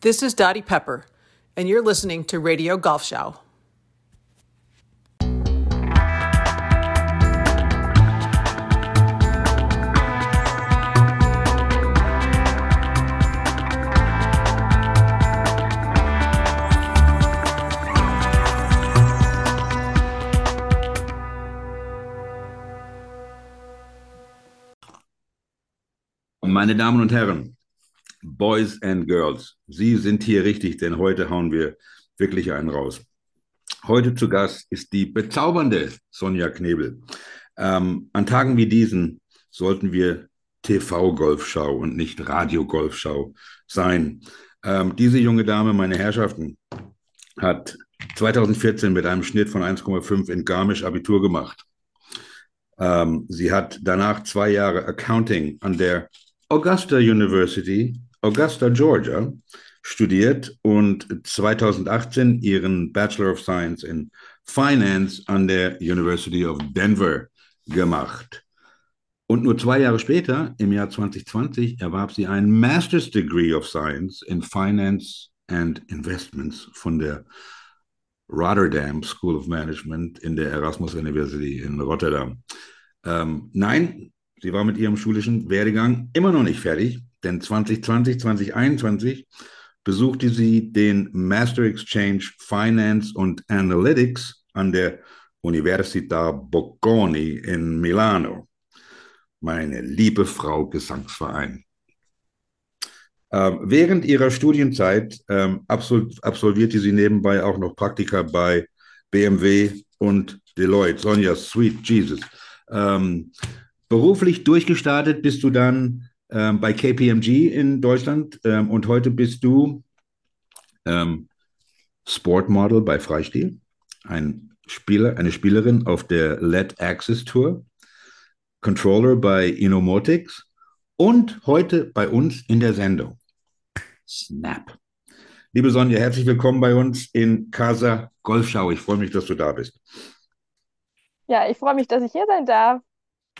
This is Dottie Pepper, and you're listening to Radio Golf Show. Meine Damen und Herren, Boys and Girls, Sie sind hier richtig, denn heute hauen wir wirklich einen raus. Heute zu Gast ist die bezaubernde Sonja Knebel. Ähm, an Tagen wie diesen sollten wir TV-Golfschau und nicht Radio-Golfschau sein. Ähm, diese junge Dame, meine Herrschaften, hat 2014 mit einem Schnitt von 1,5 in Garmisch Abitur gemacht. Ähm, sie hat danach zwei Jahre Accounting an der Augusta University, Augusta, Georgia, studiert und 2018 ihren Bachelor of Science in Finance an der University of Denver gemacht. Und nur zwei Jahre später, im Jahr 2020, erwarb sie ein Master's Degree of Science in Finance and Investments von der Rotterdam School of Management in der Erasmus University in Rotterdam. Ähm, nein, Sie war mit ihrem schulischen Werdegang immer noch nicht fertig, denn 2020, 2021 besuchte sie den Master Exchange Finance und Analytics an der Università Bocconi in Milano. Meine liebe Frau Gesangsverein. Ähm, während ihrer Studienzeit ähm, absol absolvierte sie nebenbei auch noch Praktika bei BMW und Deloitte. Sonja, sweet Jesus. Ähm, Beruflich durchgestartet bist du dann ähm, bei KPMG in Deutschland ähm, und heute bist du ähm, Sportmodel bei Freistil, ein Spieler, eine Spielerin auf der Let Access Tour, Controller bei Inomotics und heute bei uns in der Sendung. Snap. Liebe Sonja, herzlich willkommen bei uns in Casa Golfschau. Ich freue mich, dass du da bist. Ja, ich freue mich, dass ich hier sein darf.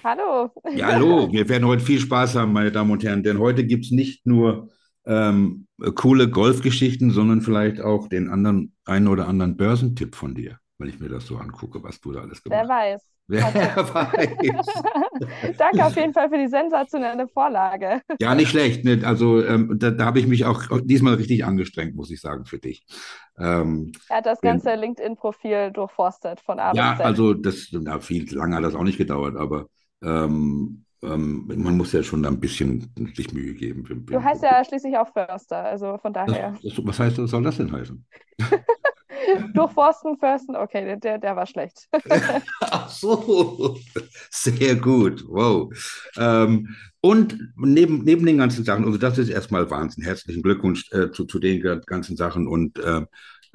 Hallo. Ja, hallo. Wir werden heute viel Spaß haben, meine Damen und Herren, denn heute gibt es nicht nur ähm, coole Golfgeschichten, sondern vielleicht auch den anderen, einen oder anderen Börsentipp von dir, wenn ich mir das so angucke, was du da alles gemacht hast. Wer weiß. Wer weiß. Danke auf jeden Fall für die sensationelle Vorlage. Ja, nicht schlecht. Ne? Also ähm, da, da habe ich mich auch diesmal richtig angestrengt, muss ich sagen, für dich. Ähm, er hat das ganze LinkedIn-Profil durchforstet von A Ja, also das, na, viel lange hat das auch nicht gedauert, aber ähm, ähm, man muss ja schon ein bisschen sich Mühe geben. Du heißt ja schließlich auch Förster, also von daher. Das, das, was heißt, was soll das denn heißen? Durchforsten, Försten, okay, der, der war schlecht. Ach so, sehr gut, wow. Ähm, und neben, neben den ganzen Sachen, also das ist erstmal Wahnsinn. Herzlichen Glückwunsch äh, zu, zu den ganzen Sachen und äh,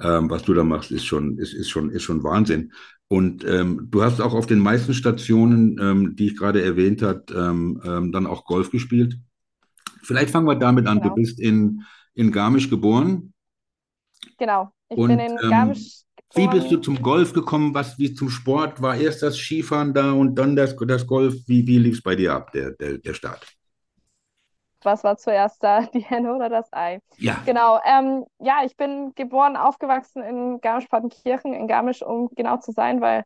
ähm, was du da machst, ist schon, ist, ist schon, ist schon Wahnsinn. Und ähm, du hast auch auf den meisten Stationen, ähm, die ich gerade erwähnt habe, ähm, ähm, dann auch Golf gespielt. Vielleicht fangen wir damit an. Genau. Du bist in, in Garmisch geboren. Genau, ich Und, bin in ähm, Garmisch. Wie bist du zum Golf gekommen? Was wie zum Sport? War erst das Skifahren da und dann das, das Golf? Wie, wie lief es bei dir ab, der, der, der Start? Was war zuerst da, die Henne oder das Ei? Ja. Genau. Ähm, ja, ich bin geboren, aufgewachsen in Garmisch-Partenkirchen, in Garmisch, um genau zu sein, weil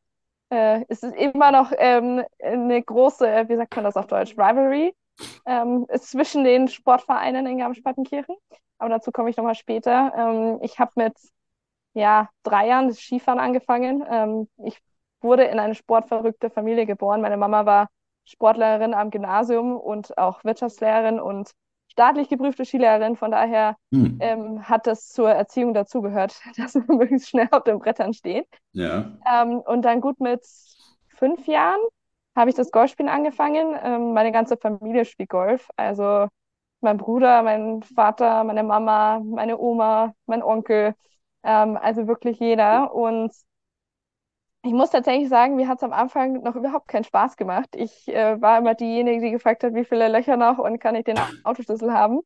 äh, es ist immer noch ähm, eine große, wie sagt man das auf Deutsch, Rivalry ähm, zwischen den Sportvereinen in Garmisch-Partenkirchen. Aber dazu komme ich nochmal später. Ähm, ich habe mit ja, drei Jahren das Skifahren angefangen. Ähm, ich wurde in eine sportverrückte Familie geboren. Meine Mama war Sportlehrerin am Gymnasium und auch Wirtschaftslehrerin und staatlich geprüfte Skilehrerin. Von daher hm. ähm, hat das zur Erziehung dazugehört, dass man möglichst schnell auf den Brettern steht. Ja. Ähm, und dann gut mit fünf Jahren habe ich das Golfspielen angefangen. Ähm, meine ganze Familie spielt Golf. Also mein Bruder, mein Vater, meine Mama, meine Oma, mein Onkel. Ähm, also wirklich jeder. Und ich muss tatsächlich sagen, mir hat es am Anfang noch überhaupt keinen Spaß gemacht. Ich äh, war immer diejenige, die gefragt hat, wie viele Löcher noch und kann ich den Autoschlüssel haben.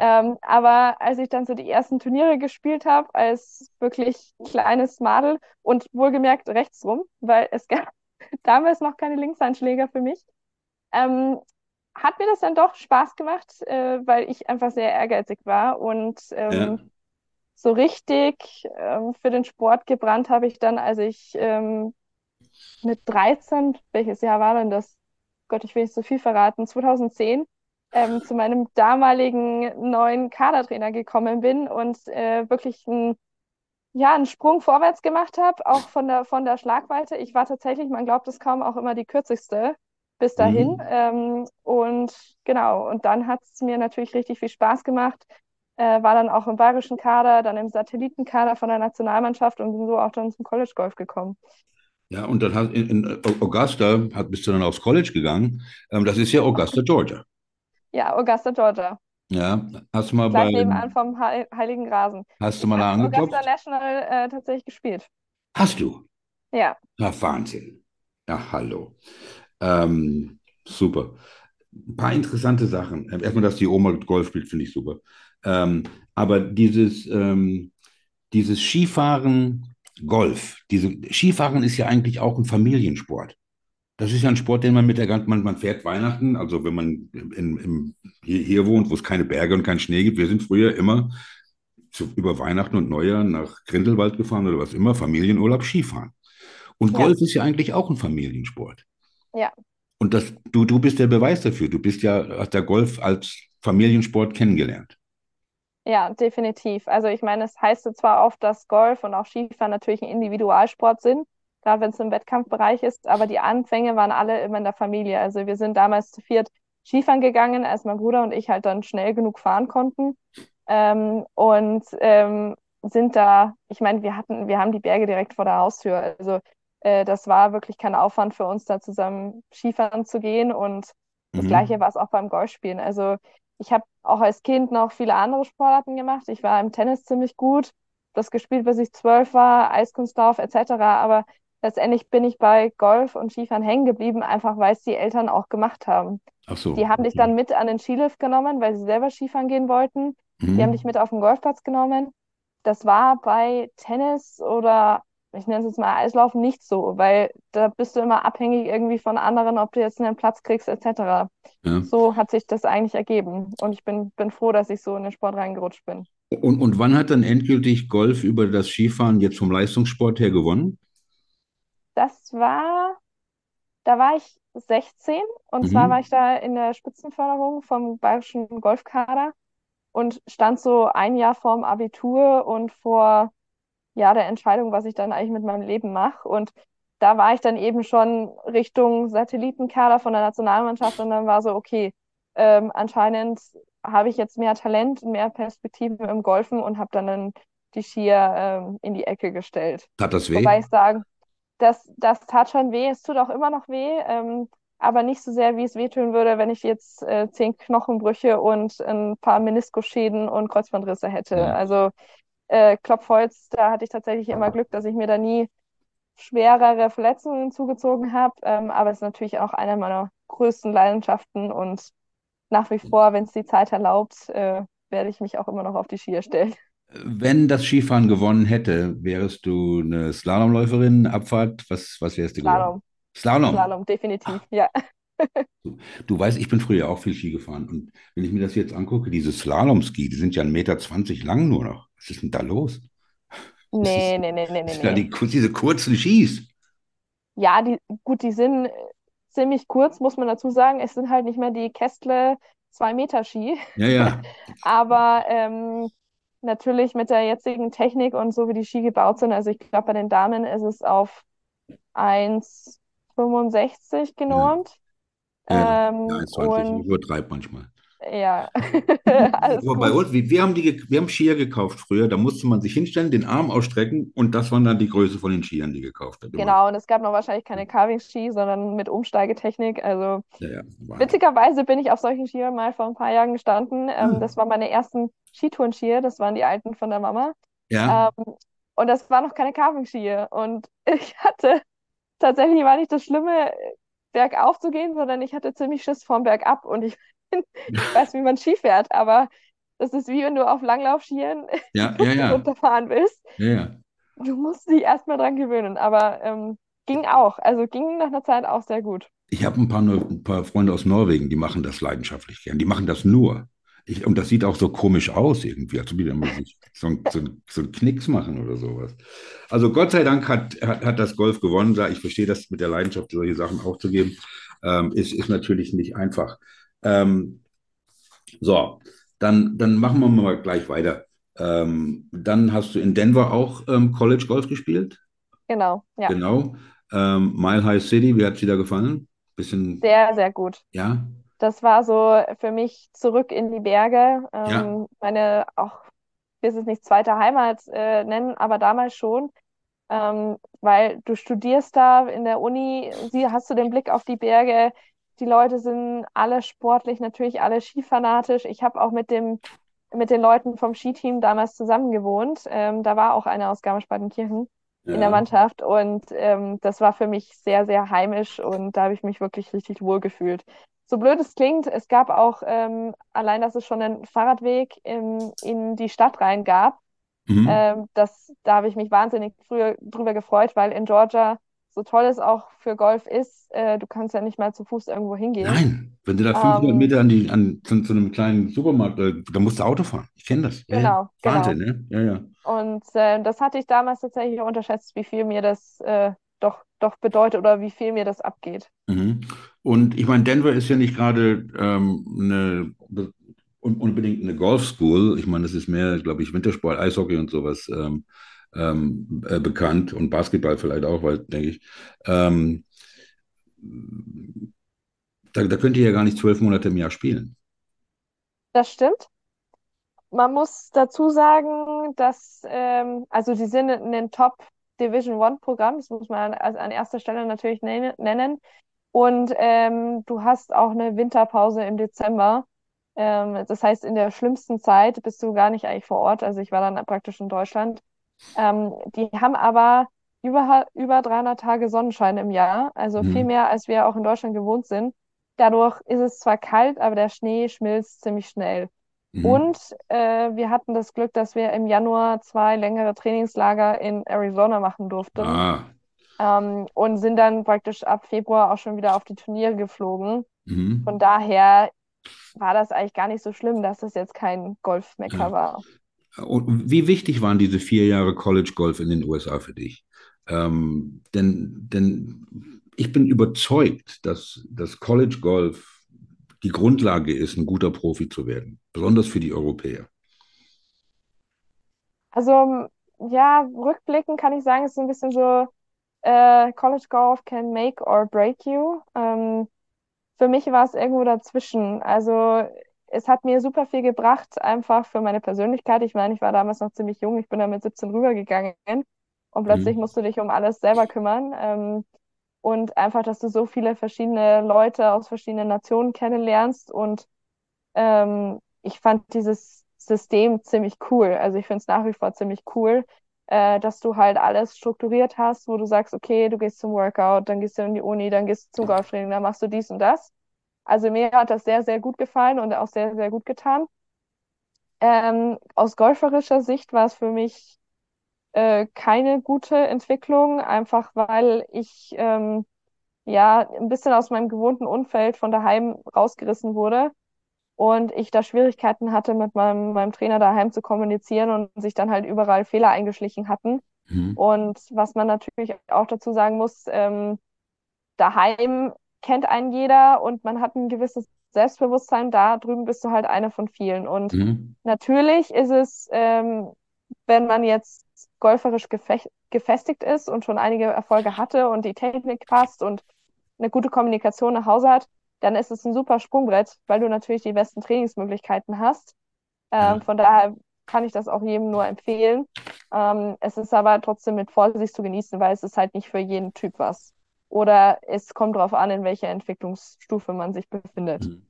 Ähm, aber als ich dann so die ersten Turniere gespielt habe, als wirklich kleines Madel und wohlgemerkt rechtsrum, weil es gab damals noch keine Linkseinschläger für mich, ähm, hat mir das dann doch Spaß gemacht, äh, weil ich einfach sehr ehrgeizig war und ähm, Ja. So richtig ähm, für den Sport gebrannt habe ich dann, als ich ähm, mit 13, welches Jahr war denn das? Gott, ich will nicht so viel verraten, 2010, ähm, zu meinem damaligen neuen Kadertrainer gekommen bin und äh, wirklich ein, ja, einen Sprung vorwärts gemacht habe, auch von der, von der Schlagweite. Ich war tatsächlich, man glaubt es kaum, auch immer die kürzeste bis dahin. Mhm. Ähm, und genau, und dann hat es mir natürlich richtig viel Spaß gemacht. Äh, war dann auch im bayerischen Kader, dann im Satellitenkader von der Nationalmannschaft und bin so auch dann zum College Golf gekommen. Ja, und dann hat in, in Augusta hat, bist du dann aufs College gegangen. Ähm, das ist ja Augusta, Georgia. Ja, Augusta, Georgia. Ja, hast du mal Gleich bei, nebenan vom Heil Heiligen Rasen. hast du mal da habe Augusta angeklopft? National äh, tatsächlich gespielt. Hast du? Ja, Ja, Wahnsinn. Ja, hallo. Ähm, super. Ein paar interessante Sachen. Erstmal, dass die Oma Golf spielt, finde ich super. Ähm, aber dieses, ähm, dieses Skifahren, Golf, diese Skifahren ist ja eigentlich auch ein Familiensport. Das ist ja ein Sport, den man mit der ganzen, man, man fährt Weihnachten, also wenn man in, im, hier, hier wohnt, wo es keine Berge und keinen Schnee gibt. Wir sind früher immer zu, über Weihnachten und Neujahr nach Grindelwald gefahren oder was immer, Familienurlaub, Skifahren. Und Ja. Golf ist ja eigentlich auch ein Familiensport. ja, Und das, du, du bist der Beweis dafür. Du bist ja, hast der Golf als Familiensport kennengelernt. Ja, definitiv. Also ich meine, es heißt zwar oft, dass Golf und auch Skifahren natürlich ein Individualsport sind, gerade wenn es im Wettkampfbereich ist, aber die Anfänge waren alle immer in der Familie. Also wir sind damals zu viert Skifahren gegangen, als mein Bruder und ich halt dann schnell genug fahren konnten. Ähm, und ähm, sind da, ich meine, wir hatten, wir haben die Berge direkt vor der Haustür. Also äh, das war wirklich kein Aufwand für uns, da zusammen Skifahren zu gehen. Und das Mhm. Gleiche war es auch beim Golfspielen. Also ich habe auch als Kind noch viele andere Sportarten gemacht. Ich war im Tennis ziemlich gut, das gespielt, bis ich zwölf war, Eiskunstlauf etc. Aber letztendlich bin ich bei Golf und Skifahren hängen geblieben, einfach weil es die Eltern auch gemacht haben. Ach so. Die haben dich dann mit an den Skilift genommen, weil sie selber Skifahren gehen wollten. Mhm. Die haben dich mit auf den Golfplatz genommen. Das war bei Tennis oder ich nenne es jetzt mal Eislaufen nicht so, weil da bist du immer abhängig irgendwie von anderen, ob du jetzt einen Platz kriegst etc. Ja. So hat sich das eigentlich ergeben. Und ich bin, bin froh, dass ich so in den Sport reingerutscht bin. Und, und wann hat dann endgültig Golf über das Skifahren jetzt vom Leistungssport her gewonnen? Das war, da war ich 16 und Mhm. zwar war ich da in der Spitzenförderung vom Bayerischen Golfkader und stand so ein Jahr vorm Abitur und vor ja, der Entscheidung, was ich dann eigentlich mit meinem Leben mache. Und da war ich dann eben schon Richtung Satellitenkader von der Nationalmannschaft und dann war so, okay, ähm, anscheinend habe ich jetzt mehr Talent, mehr Perspektiven im Golfen und habe dann, dann die Skier ähm, in die Ecke gestellt. Tat das weh? Wobei ich sagen, das, das tat schon weh, es tut auch immer noch weh, ähm, aber nicht so sehr, wie es wehtun würde, wenn ich jetzt äh, zehn Knochenbrüche und ein paar Meniskusschäden und Kreuzbandrisse hätte. Ja. Also äh, Klopfholz, da hatte ich tatsächlich immer Glück, dass ich mir da nie schwerere Verletzungen zugezogen habe. Ähm, aber es ist natürlich auch eine meiner größten Leidenschaften und nach wie vor, wenn es die Zeit erlaubt, äh, werde ich mich auch immer noch auf die Skier stellen. Wenn das Skifahren gewonnen hätte, wärst du eine Slalomläuferin, Abfahrt? Was, was wärst du geworden? Slalom, Slalom. Slalom, definitiv, ja. Du weißt, ich bin früher auch viel Ski gefahren. Und wenn ich mir das jetzt angucke, diese Slalomski, die sind ja 1,20 Meter lang nur noch. Was ist denn da los? Nee, nee, nee, nee, nee, nee. die, diese kurzen Skis. Ja, die, gut, die sind ziemlich kurz, muss man dazu sagen. Es sind halt nicht mehr die Kästle 2-Meter-Ski. Ja, ja. Aber ähm, natürlich mit der jetzigen Technik und so wie die Ski gebaut sind, also ich glaube, bei den Damen ist es auf 1,65 genormt. Ja, Ähm, ja 1,20. und Ich übertreibe manchmal. ja, Aber bei uns, wir, wir haben die, wir haben Skier gekauft früher. Da musste man sich hinstellen, den Arm ausstrecken und das waren dann die Größe von den Skiern, die gekauft hat. Immer. Genau, und es gab noch wahrscheinlich keine Carving-Ski, sondern mit Umsteigetechnik. Also Ja, ja. Witzigerweise bin ich auf solchen Skiern mal vor ein paar Jahren gestanden. Ähm, Hm. das waren meine ersten Skitourenskier, das waren die alten von der Mama. Ja, Ähm, und das war noch keine Carving-Skier. Und ich hatte tatsächlich war nicht das Schlimme, bergauf zu gehen, sondern ich hatte ziemlich Schiss vorm Bergab. Und ich, ich weiß, wie man Ski fährt, aber das ist wie wenn du auf Langlaufskiern ja, ja, ja. runterfahren willst. ja, ja. Du musst dich erstmal dran gewöhnen. Aber ähm, ging auch. Also ging nach einer Zeit auch sehr gut. Ich habe ein paar, ein paar Freunde aus Norwegen, die machen das leidenschaftlich gern. Die machen das nur. Ich, und das sieht auch so komisch aus irgendwie, als ob die dann sich so, ein, so, so einen Knicks machen oder sowas. Also Gott sei Dank hat, hat, hat das Golf gewonnen. Ich verstehe das mit der Leidenschaft, solche Sachen aufzugeben. Ähm, ist, ist natürlich nicht einfach. Ähm, so, dann, dann machen wir mal gleich weiter. Ähm, dann hast du in Denver auch ähm, College Golf gespielt? Genau, ja. Genau. Ähm, Mile High City, wie hat sie da gefallen? Bisschen. Sehr, sehr gut. Ja. Das war so für mich zurück in die Berge. Ähm, Ja. meine auch, ich will es nicht zweite Heimat äh, nennen, aber damals schon. Ähm, weil du studierst da in der Uni, sie, hast du den Blick auf die Berge. Die Leute sind alle sportlich, natürlich alle skifanatisch. Ich habe auch mit dem, mit den Leuten vom Skiteam damals zusammen gewohnt. Ähm, da war auch einer aus Garmisch-Partenkirchen in der Ja. Mannschaft und ähm, das war für mich sehr, sehr heimisch und da habe ich mich wirklich richtig wohl gefühlt. So blöd es klingt, es gab auch ähm, allein, dass es schon einen Fahrradweg in, in die Stadt rein gab. Mhm. Ähm, das, da habe ich mich wahnsinnig früher drüber gefreut, weil in Georgia, so toll es auch für Golf ist, äh, du kannst ja nicht mal zu Fuß irgendwo hingehen. Nein, wenn du da 500 Ähm, Meter an die, an, zu, zu einem kleinen Supermarkt, äh, da musst du Auto fahren. Ich kenne das. Ja, ja. Genau, genau. Wahnsinn, ne? Ja, ja. Und äh, das hatte ich damals tatsächlich auch unterschätzt, wie viel mir das äh, doch, doch bedeutet oder wie viel mir das abgeht. Mhm. Und ich meine, Denver ist ja nicht gerade ähm, eine, un- unbedingt eine Golf School. Ich meine, das ist mehr, glaube ich, Wintersport, Eishockey und sowas ähm, ähm, äh, bekannt und Basketball vielleicht auch, weil, denke ich. Ähm, da, da könnt ihr ja gar nicht zwölf Monate im Jahr spielen. Das stimmt. Man muss dazu sagen, dass, ähm, also die sind in den Top Division One Programm, das muss man an, an erster Stelle natürlich nenne- nennen. Und ähm, du hast auch eine Winterpause im Dezember. Ähm, das heißt, in der schlimmsten Zeit bist du gar nicht eigentlich vor Ort. Also ich war dann praktisch in Deutschland. Ähm, die haben aber über, über 300 Tage Sonnenschein im Jahr, also viel Mhm. mehr, als wir auch in Deutschland gewohnt sind. Dadurch ist es zwar kalt, aber der Schnee schmilzt ziemlich schnell. Mhm. Und äh, wir hatten das Glück, dass wir im Januar zwei längere Trainingslager in Arizona machen durften. Ah. Ähm, und sind dann praktisch ab Februar auch schon wieder auf die Turniere geflogen. Mhm. Von daher war das eigentlich gar nicht so schlimm, dass das jetzt kein Golfmecker Ja. war. Und wie wichtig waren diese vier Jahre College Golf in den USA für dich? Ähm, denn, denn ich bin überzeugt, dass das College Golf die Grundlage ist, ein guter Profi zu werden, besonders für die Europäer. Also, ja, rückblickend kann ich sagen, es ist ein bisschen so, äh, College Golf can make or break you. Ähm, für mich war es irgendwo dazwischen. Also, es hat mir super viel gebracht, einfach für meine Persönlichkeit. Ich meine, ich war damals noch ziemlich jung, ich bin da mit 17 rübergegangen und plötzlich Mhm. musst du dich um alles selber kümmern. Ähm, und einfach, dass du so viele verschiedene Leute aus verschiedenen Nationen kennenlernst und ähm, ich fand dieses System ziemlich cool. Also ich finde es nach wie vor ziemlich cool, äh, dass du halt alles strukturiert hast, wo du sagst, okay, du gehst zum Workout, dann gehst du in die Uni, dann gehst du zum Golftraining, dann machst du dies und das. Also mir hat das sehr, sehr gut gefallen und auch sehr, sehr gut getan. Ähm, aus golferischer Sicht war es für mich äh, keine gute Entwicklung, einfach weil ich ähm, ja ein bisschen aus meinem gewohnten Umfeld von daheim rausgerissen wurde und ich da Schwierigkeiten hatte, mit meinem, meinem Trainer daheim zu kommunizieren und sich dann halt überall Fehler eingeschlichen hatten. Mhm. Und was man natürlich auch dazu sagen muss, ähm, daheim kennt einen jeder und man hat ein gewisses Selbstbewusstsein. Da drüben bist du halt eine von vielen. Und Mhm. natürlich ist es, ähm, wenn man jetzt golferisch gefech- gefestigt ist und schon einige Erfolge hatte und die Technik passt und eine gute Kommunikation nach Hause hat, dann ist es ein super Sprungbrett, weil du natürlich die besten Trainingsmöglichkeiten hast. Ähm, von daher kann ich das auch jedem nur empfehlen. Ähm, es ist aber trotzdem mit Vorsicht zu genießen, weil es ist halt nicht für jeden Typ was. Oder es kommt darauf an, in welcher Entwicklungsstufe man sich befindet. Mhm.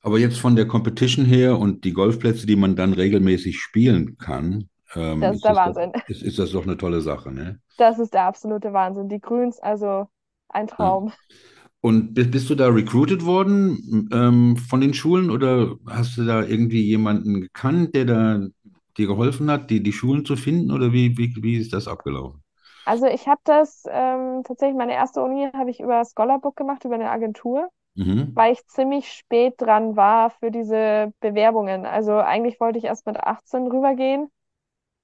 Aber jetzt von der Competition her und die Golfplätze, die man dann regelmäßig spielen kann, ähm, Das ist ist der das doch, Wahnsinn. ist, ist das doch eine tolle Sache, ne? Das ist der absolute Wahnsinn. Die Grüns, also ein Traum. Und bist, bist du da recruited worden ähm, von den Schulen oder hast du da irgendwie jemanden gekannt, der da dir geholfen hat, die, die Schulen zu finden oder wie, wie, wie ist das abgelaufen? Also ich habe das ähm, tatsächlich, meine erste Uni habe ich über Scholarbook gemacht, über eine Agentur, Mhm. weil ich ziemlich spät dran war für diese Bewerbungen. Also eigentlich wollte ich erst mit 18 rübergehen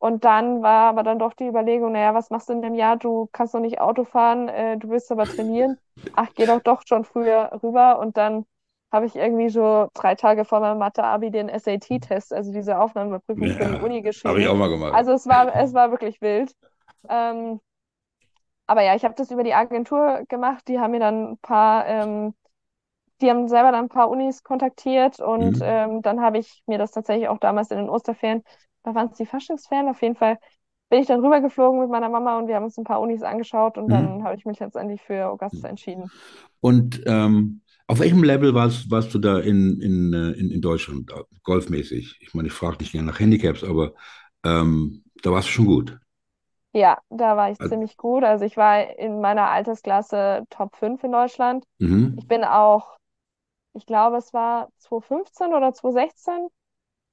und dann war aber dann doch die Überlegung, naja, was machst du in dem Jahr? Du kannst noch nicht Auto fahren, äh, du willst aber trainieren. Ach, geh doch doch schon früher rüber und dann habe ich irgendwie so drei Tage vor meinem Mathe-Abi den SAT-Test, also diese Aufnahmeprüfung für die Ja, Uni habe ich geschrieben. auch mal gemacht. Also es war, es war wirklich wild. Ähm, aber ja, ich habe das über die Agentur gemacht. Die haben mir dann ein paar, ähm, die haben selber dann ein paar Unis kontaktiert und Mhm. ähm, dann habe ich mir das tatsächlich auch damals in den Osterferien, da waren es die Faschingsferien, auf jeden Fall bin ich dann rübergeflogen mit meiner Mama und wir haben uns ein paar Unis angeschaut und dann Mhm. habe ich mich letztendlich für Augusta entschieden. Und ähm, auf welchem Level warst, warst du da in, in, äh, in, in Deutschland, äh, golfmäßig? Ich meine, ich frage nicht gerne nach Handicaps, aber ähm, da warst du schon gut. Ja, da war ich Also, ziemlich gut. Also ich war in meiner Altersklasse Top 5 in Deutschland. Ich mhm. bin auch, ich glaube, es war 2015 oder 2016,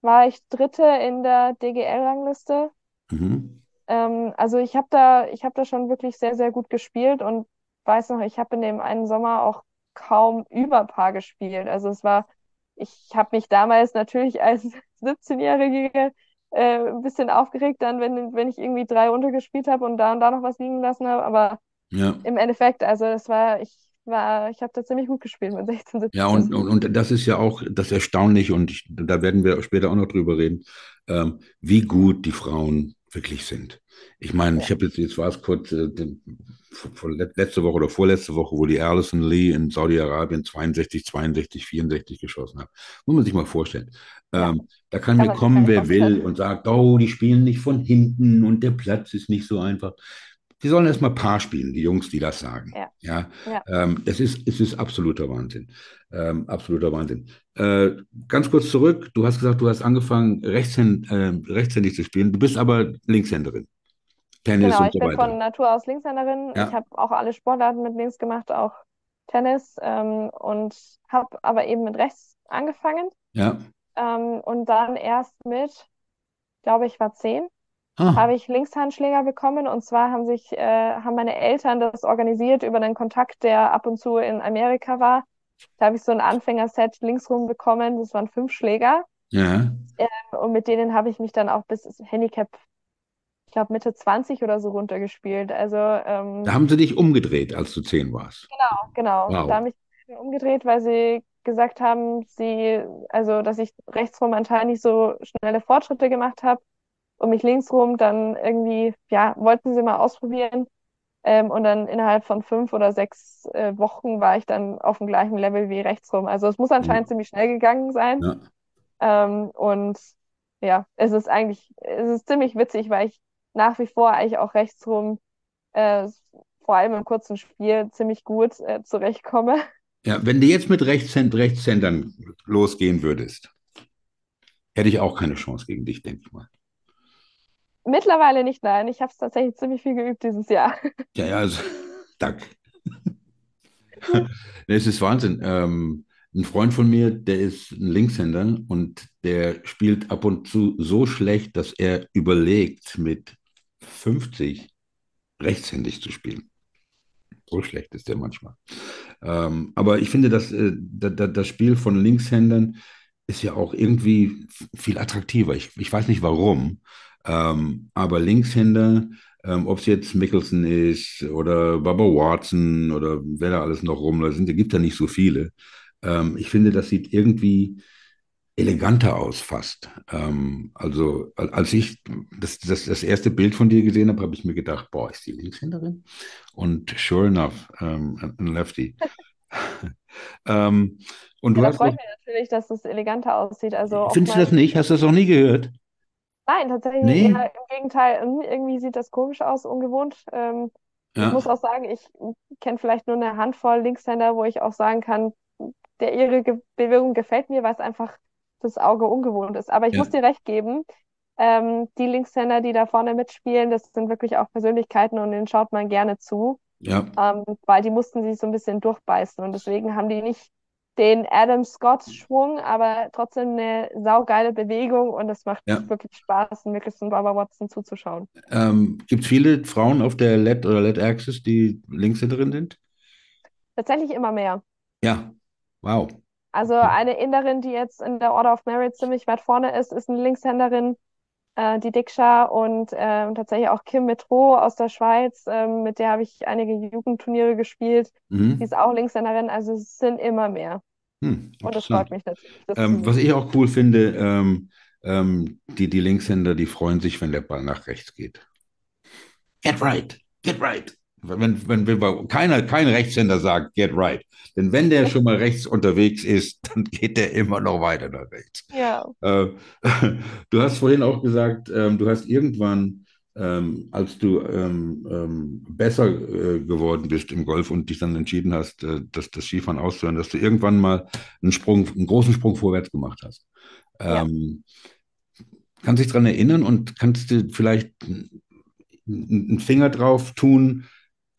war ich Dritte in der DGL-Rangliste. Mhm. Ähm, also ich habe da, ich habe da schon wirklich sehr, sehr gut gespielt und weiß noch, ich habe in dem einen Sommer auch kaum Überpaar gespielt. Also es war, ich habe mich damals natürlich als 17-Jährige äh, ein bisschen aufgeregt, dann, wenn, wenn ich irgendwie drei untergespielt habe und da und da noch was liegen lassen habe. Aber Ja. im Endeffekt, also das war, ich war, ich habe da ziemlich gut gespielt mit 16, Ja, 17. und, und, und das ist ja auch das Erstaunliche, und ich, da werden wir später auch noch drüber reden, ähm, wie gut die Frauen wirklich sind. Ich meine, Ja, ich habe jetzt, jetzt war es kurz, äh, den, letzte Woche oder vorletzte Woche, wo die Alison Lee in Saudi-Arabien 62, 62, 64 geschossen hat. Muss man sich mal vorstellen. ja, Ähm, da kann mir kommen, wer will und sagt, oh, die spielen nicht von hinten und der Platz ist nicht so einfach. Die sollen erstmal Paar spielen, die Jungs, die das sagen. Ja, Ja, ja. ähm, es ist, es ist absoluter Wahnsinn. Ähm, absoluter Wahnsinn. Äh, ganz kurz zurück, du hast gesagt, du hast angefangen, rechtshänd, äh, rechtshändig zu spielen. Du bist aber Linkshänderin. Tennis Genau, ich so bin weiter. von Natur aus Linkshänderin. Ich Ja, habe auch alle Sportarten mit links gemacht, auch Tennis, ähm, und habe aber eben mit rechts angefangen. ja. Ähm, und dann erst mit, glaube ich, war zehn, Ah, habe ich Linkshandschläger bekommen. Und zwar haben sich, äh, haben meine Eltern das organisiert über einen Kontakt, der ab und zu in Amerika war. Da habe ich so ein Anfängerset linksrum bekommen. Das waren fünf Schläger. ja. Ähm, und mit denen habe ich mich dann auch bis Handicap, ich glaube, Mitte 20 oder so runtergespielt. Also, ähm, Da haben sie dich umgedreht, als du zehn warst. Genau, genau. Da Wow. habe ich mich umgedreht, weil sie gesagt haben, sie, also dass ich rechtsrum anscheinend nicht so schnelle Fortschritte gemacht habe und mich linksrum dann irgendwie, ja, wollten sie mal ausprobieren. Ähm, und dann innerhalb von fünf oder sechs äh, Wochen war ich dann auf dem gleichen Level wie rechtsrum. Also es muss anscheinend ziemlich schnell gegangen sein. Ja. Ähm, und ja, es ist eigentlich, es ist ziemlich witzig, weil ich nach wie vor eigentlich auch rechtsrum, äh, vor allem im kurzen Spiel, ziemlich gut äh, zurechtkomme. Ja, wenn du jetzt mit Rechtshänd Rechtshändern losgehen würdest, hätte ich auch keine Chance gegen dich, denke ich mal. Mittlerweile nicht, nein. Ich habe es tatsächlich ziemlich viel geübt dieses Jahr. Ja, ja, also, danke. Es ist Wahnsinn. Ähm, ein Freund von mir, der ist ein Linkshänder und der spielt ab und zu so schlecht, dass er überlegt, mit 50 rechtshändig zu spielen. So schlecht ist der manchmal. Ähm, aber ich finde, dass, äh, da, da, das Spiel von Linkshändern ist ja auch irgendwie viel attraktiver. Ich, ich weiß nicht warum, ähm, aber Linkshänder, ähm, ob es jetzt Mickelson ist oder Bubba Watson oder wer da alles noch rum, da sind, da gibt ja nicht so viele. Ähm, ich finde, das sieht irgendwie eleganter aus fast. Ähm, also al- als ich das, das, das erste Bild von dir gesehen habe, habe ich mir gedacht, boah, ist die Linkshänderin? Und sure enough, ähm, ein Lefty. ähm, und Ja, du da ich mich natürlich, dass das eleganter aussieht. Also findest du das nicht? Hast du das noch nie gehört? Nein, tatsächlich Nee? eher im Gegenteil. Irgendwie sieht das komisch aus, ungewohnt. Ähm, ich muss Ja, auch sagen, ich kenne vielleicht nur eine Handvoll Linkshänder, wo ich auch sagen kann, der ihre Ge Bewegung gefällt mir, weil es einfach das Auge ungewohnt ist. Aber ich muss ja, dir recht geben, ähm, die Linkshänder, die da vorne mitspielen, das sind wirklich auch Persönlichkeiten und denen schaut man gerne zu, ja, ähm, weil die mussten sich so ein bisschen durchbeißen und deswegen haben die nicht den Adam Scott-Schwung, aber trotzdem eine saugeile Bewegung und es macht Ja. wirklich Spaß, Mickelson, Barbara Watson zuzuschauen. Ähm, gibt es viele Frauen auf der LED oder LED-Axis, die Linkshänderin sind? Tatsächlich immer mehr. Ja, wow. Also eine Inderin, die jetzt in der Order of Merit ziemlich weit vorne ist, ist eine Linkshänderin, äh, die Diksha und ähm, tatsächlich auch Kim Metro aus der Schweiz, ähm, mit der habe ich einige Jugendturniere gespielt. Die Mhm. ist auch Linkshänderin, also es sind immer mehr. Hm, Und das freut mich natürlich. Ähm, was ich auch cool finde, ähm, ähm, die, die Linkshänder, die freuen sich, wenn der Ball nach rechts geht. Get right, get right. Wenn, wenn, wenn keiner, kein Rechtshänder sagt, get right. Denn wenn der schon mal rechts unterwegs ist, dann geht der immer noch weiter nach rechts. Ja, Äh, du hast vorhin auch gesagt, ähm, du hast irgendwann, ähm, als du ähm, ähm, besser äh, geworden bist im Golf und dich dann entschieden hast, äh, das, das Skifahren auszuhören, dass du irgendwann mal einen Sprung, einen großen Sprung vorwärts gemacht hast. Ja. Ähm, kannst dich daran erinnern und kannst du vielleicht einen Finger drauf tun,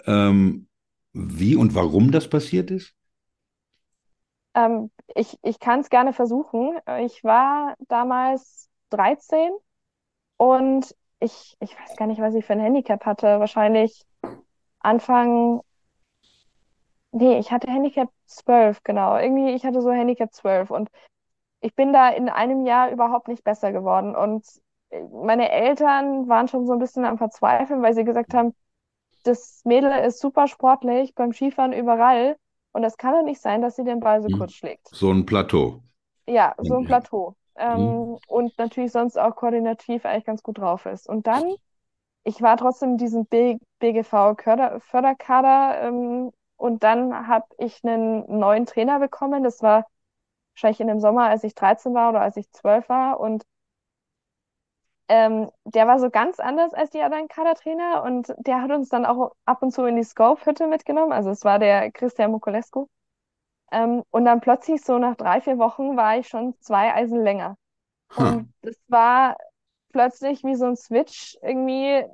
ähm, wie und warum das passiert ist? ähm, ich, ich kann es gerne versuchen. Ich war damals 13 und ich, ich weiß gar nicht, was ich für ein Handicap hatte. Wahrscheinlich Anfang, nee, ich hatte Handicap 12, genau. Irgendwie, ich hatte so Handicap 12 und ich bin da in einem Jahr überhaupt nicht besser geworden. Und äh, meine Eltern waren schon so ein bisschen am Verzweifeln, weil sie gesagt haben, das Mädel ist super sportlich beim Skifahren überall. Und das kann doch nicht sein, dass sie den Ball so Hm. kurz schlägt. So ein Plateau. Ja, so ein. Plateau. Ähm, Mhm. und natürlich sonst auch koordinativ eigentlich ganz gut drauf ist. Und dann, ich war trotzdem in diesem BGV-Förderkader ähm, und dann habe ich einen neuen Trainer bekommen. Das war wahrscheinlich in dem Sommer, als ich 13 war oder als ich 12 war. Und ähm, der war so ganz anders als die anderen Kadertrainer und der hat uns dann auch ab und zu in die Scope-Hütte mitgenommen. Also es war der Christian Mokulescu. Ähm, und dann plötzlich so nach drei, vier Wochen war ich schon zwei Eisen länger. Ha. Und das war plötzlich wie so ein Switch irgendwie,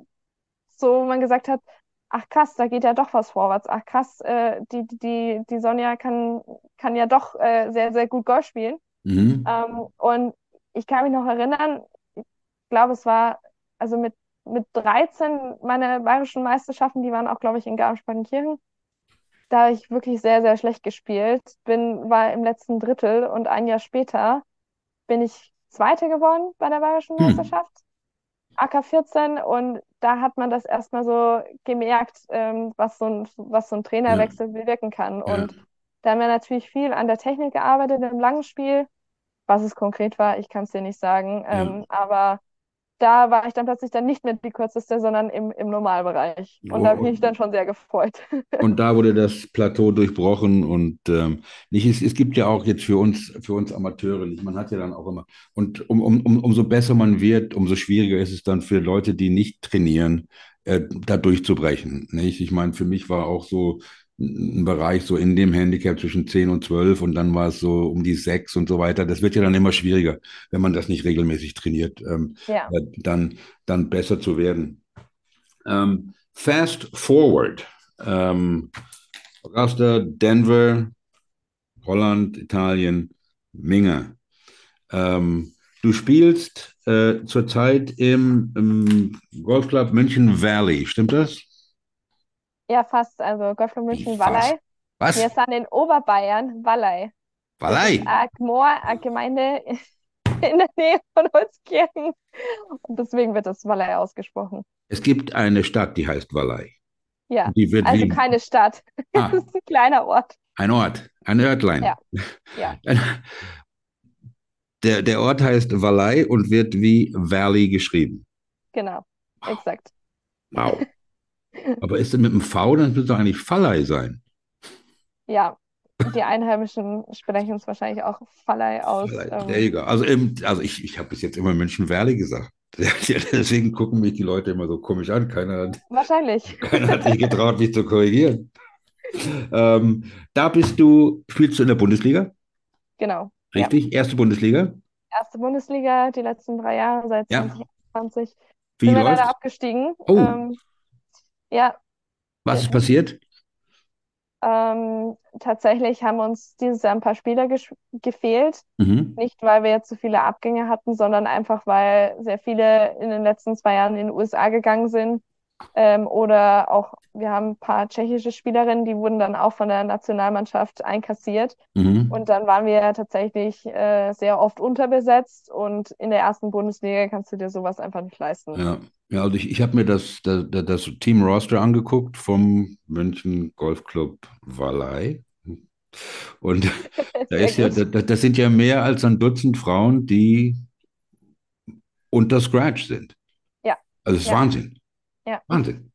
so wo man gesagt hat, ach krass, da geht ja doch was vorwärts. Ach krass, äh, die, die, die Sonja kann, kann ja doch äh, sehr, sehr gut Golf spielen. Mhm. Ähm, und ich kann mich noch erinnern, ich glaube, es war also mit, mit 13 meine bayerischen Meisterschaften, die waren auch, glaube ich, in Garmisch-Partenkirchen. Da habe ich wirklich sehr, sehr schlecht gespielt. Bin, war im letzten Drittel und ein Jahr später bin ich Zweite geworden bei der bayerischen Hm. Meisterschaft. AK 14 und da hat man das erstmal so gemerkt, ähm, was so ein, was so ein Trainerwechsel bewirken kann. Ja. Und da haben wir natürlich viel an der Technik gearbeitet im langen Spiel. Was es konkret war, ich kann es dir nicht sagen. Ja. Ähm, aber da war ich dann plötzlich dann nicht mehr die kürzeste, sondern im, im Normalbereich. Und da habe ich mich dann schon sehr gefreut. Und da wurde das Plateau durchbrochen und ähm, nicht, es, es gibt ja auch jetzt für uns, für uns Amateure nicht, man hat ja dann auch immer, und um, um, um, umso besser man wird, umso schwieriger ist es dann für Leute, die nicht trainieren, äh, da durchzubrechen. Nicht? Ich meine, für mich war auch so ein Bereich so in dem Handicap zwischen 10 und 12 und dann war es so um die 6 und so weiter. Das wird ja dann immer schwieriger, wenn man das nicht regelmäßig trainiert, ähm, Ja. äh, dann, dann besser zu werden. Ähm, fast forward. Ähm, Augusta, Denver, Holland, Italien, Minga. Ähm, du spielst äh, zurzeit im, im Golfclub München Valley, stimmt das? Ja, fast. Also Fast. Wallei. Was? Wir sind in Oberbayern, Wallei. Das Valley? ist eine Gmor, eine Gemeinde in der Nähe von Holzkirchen. Und deswegen wird das Wallei ausgesprochen. Es gibt eine Stadt, die heißt Valley. Ja, also wie keine Stadt. Ah. Das ist ein kleiner Ort. ein Ort, ein Örtlein. Ja. Ja. Der, der Ort heißt Valley und wird wie Valley geschrieben. Genau, exakt. Wow. Aber ist es mit einem V, dann müsste es eigentlich Valley sein. Ja, die Einheimischen sprechen es wahrscheinlich auch Vallei aus. Valley, Ähm. Also, eben, also ich, ich habe bis jetzt immer München Valley gesagt. Deswegen gucken mich die Leute immer so komisch an. Keiner, wahrscheinlich. keiner hat sich getraut, mich zu korrigieren. Ähm, da bist du, spielst du in der Bundesliga, Genau. Ja. richtig? Erste Bundesliga. Erste Bundesliga, die letzten drei Jahre, seit Ja. 2021. Wie Sind wir leider abgestiegen. Oh. Ähm, ja, Was ist passiert? Ähm, tatsächlich haben uns dieses Jahr ein paar Spieler gefehlt. Mhm. Nicht, weil wir jetzt zu viele Abgänge hatten, sondern einfach, weil sehr viele in den letzten zwei Jahren in die USA gegangen sind. Ähm, oder auch, wir haben ein paar tschechische Spielerinnen, die wurden dann auch von der Nationalmannschaft einkassiert. Mhm. Und dann waren wir tatsächlich äh, sehr oft unterbesetzt. Und in der ersten Bundesliga kannst du dir sowas einfach nicht leisten. Ja, ja also ich, ich habe mir das, das, das Team Roster angeguckt vom München Golfclub Wallei. Und da ist ja, das, das sind ja mehr als ein Dutzend Frauen, die unter Scratch sind. Ja. Also es ist Ja. Wahnsinn. Ja. Wahnsinn.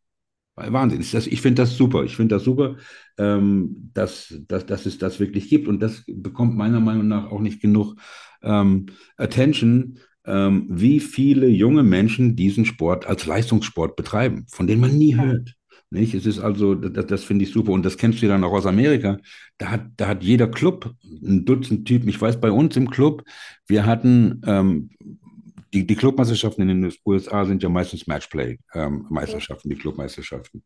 Wahnsinn. Ist das, ich finde das super. Ich finde das super, ähm, dass, dass, dass es das wirklich gibt. Und das bekommt meiner Meinung nach auch nicht genug ähm, Attention, ähm, wie viele junge Menschen diesen Sport als Leistungssport betreiben, von denen man nie hört. Nicht? Es ist also, das, das finde ich super. Und das kennst du ja dann auch aus Amerika. Da hat, da hat jeder Club ein Dutzend Typen. Ich weiß, bei uns im Club, wir hatten ähm, die, die Clubmeisterschaften in den USA sind ja meistens Matchplay-Meisterschaften, die Clubmeisterschaften.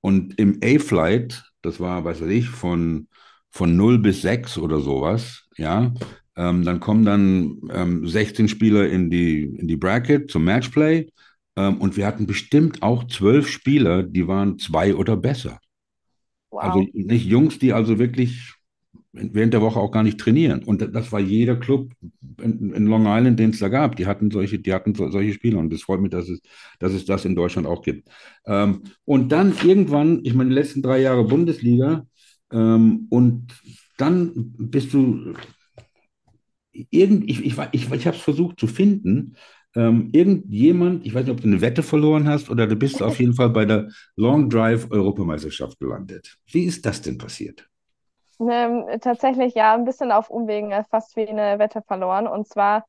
Und im A-Flight, das war, weiß ich, von, von 0 bis 6 oder sowas, ja, ähm, dann kommen dann ähm, 16 Spieler in die, in die Bracket zum Matchplay. Ähm, und wir hatten bestimmt auch zwölf Spieler, die waren zwei oder besser. Wow. Also nicht Jungs, die also wirklich während der Woche auch gar nicht trainieren. Und das war jeder Club in, in Long Island, den es da gab. Die hatten solche, die hatten so, solche Spieler. Und es freut mich, dass es, dass es das in Deutschland auch gibt. Ähm, und dann irgendwann, ich meine, die letzten drei Jahre Bundesliga, ähm, und dann bist du irgend, ich, ich, ich, ich habe es versucht zu finden. Ähm, irgendjemand, ich weiß nicht, ob du eine Wette verloren hast oder du bist auf jeden Fall bei der Long Drive Europameisterschaft gelandet. Wie ist das denn passiert? Ähm, tatsächlich ja, ein bisschen auf Umwegen, äh, fast wie eine Wette verloren. Und zwar,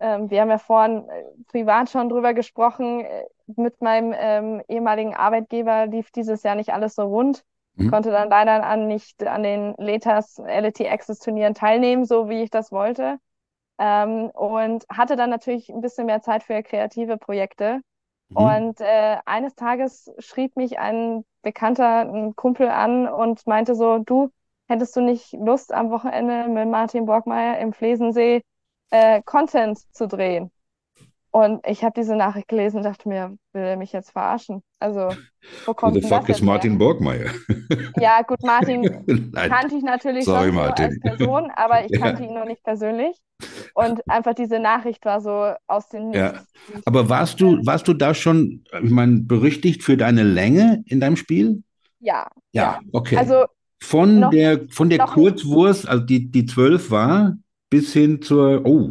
ähm, wir haben ja vorhin äh, privat schon drüber gesprochen, äh, mit meinem ähm, ehemaligen Arbeitgeber lief dieses Jahr nicht alles so rund. Mhm. Konnte dann leider an nicht an den LETAS LET Access Turnieren teilnehmen, so wie ich das wollte. Ähm, und hatte dann natürlich ein bisschen mehr Zeit für kreative Projekte. Mhm. Und äh, eines Tages schrieb mich ein Bekannter, ein Kumpel an und meinte so, du, hättest du nicht Lust, am Wochenende mit Martin Borgmeier im Flesensee äh, Content zu drehen? Und ich habe diese Nachricht gelesen und dachte mir, will er mich jetzt verarschen? Also, wo Who kommt the denn das fuck is jetzt her? Martin Borgmeier? Ja, gut, Martin kannte ich natürlich Sorry, schon Martin. als Person, aber ich Ja. kannte ihn noch nicht persönlich. Und einfach diese Nachricht war so aus dem Ja. Nichts. Aber warst du, warst du da schon, ich meine, berüchtigt für deine Länge in deinem Spiel? Ja, Ja, okay. also Von noch- der, von der. Kurzwurst, also die, die zwölf war, bis hin zur, oh,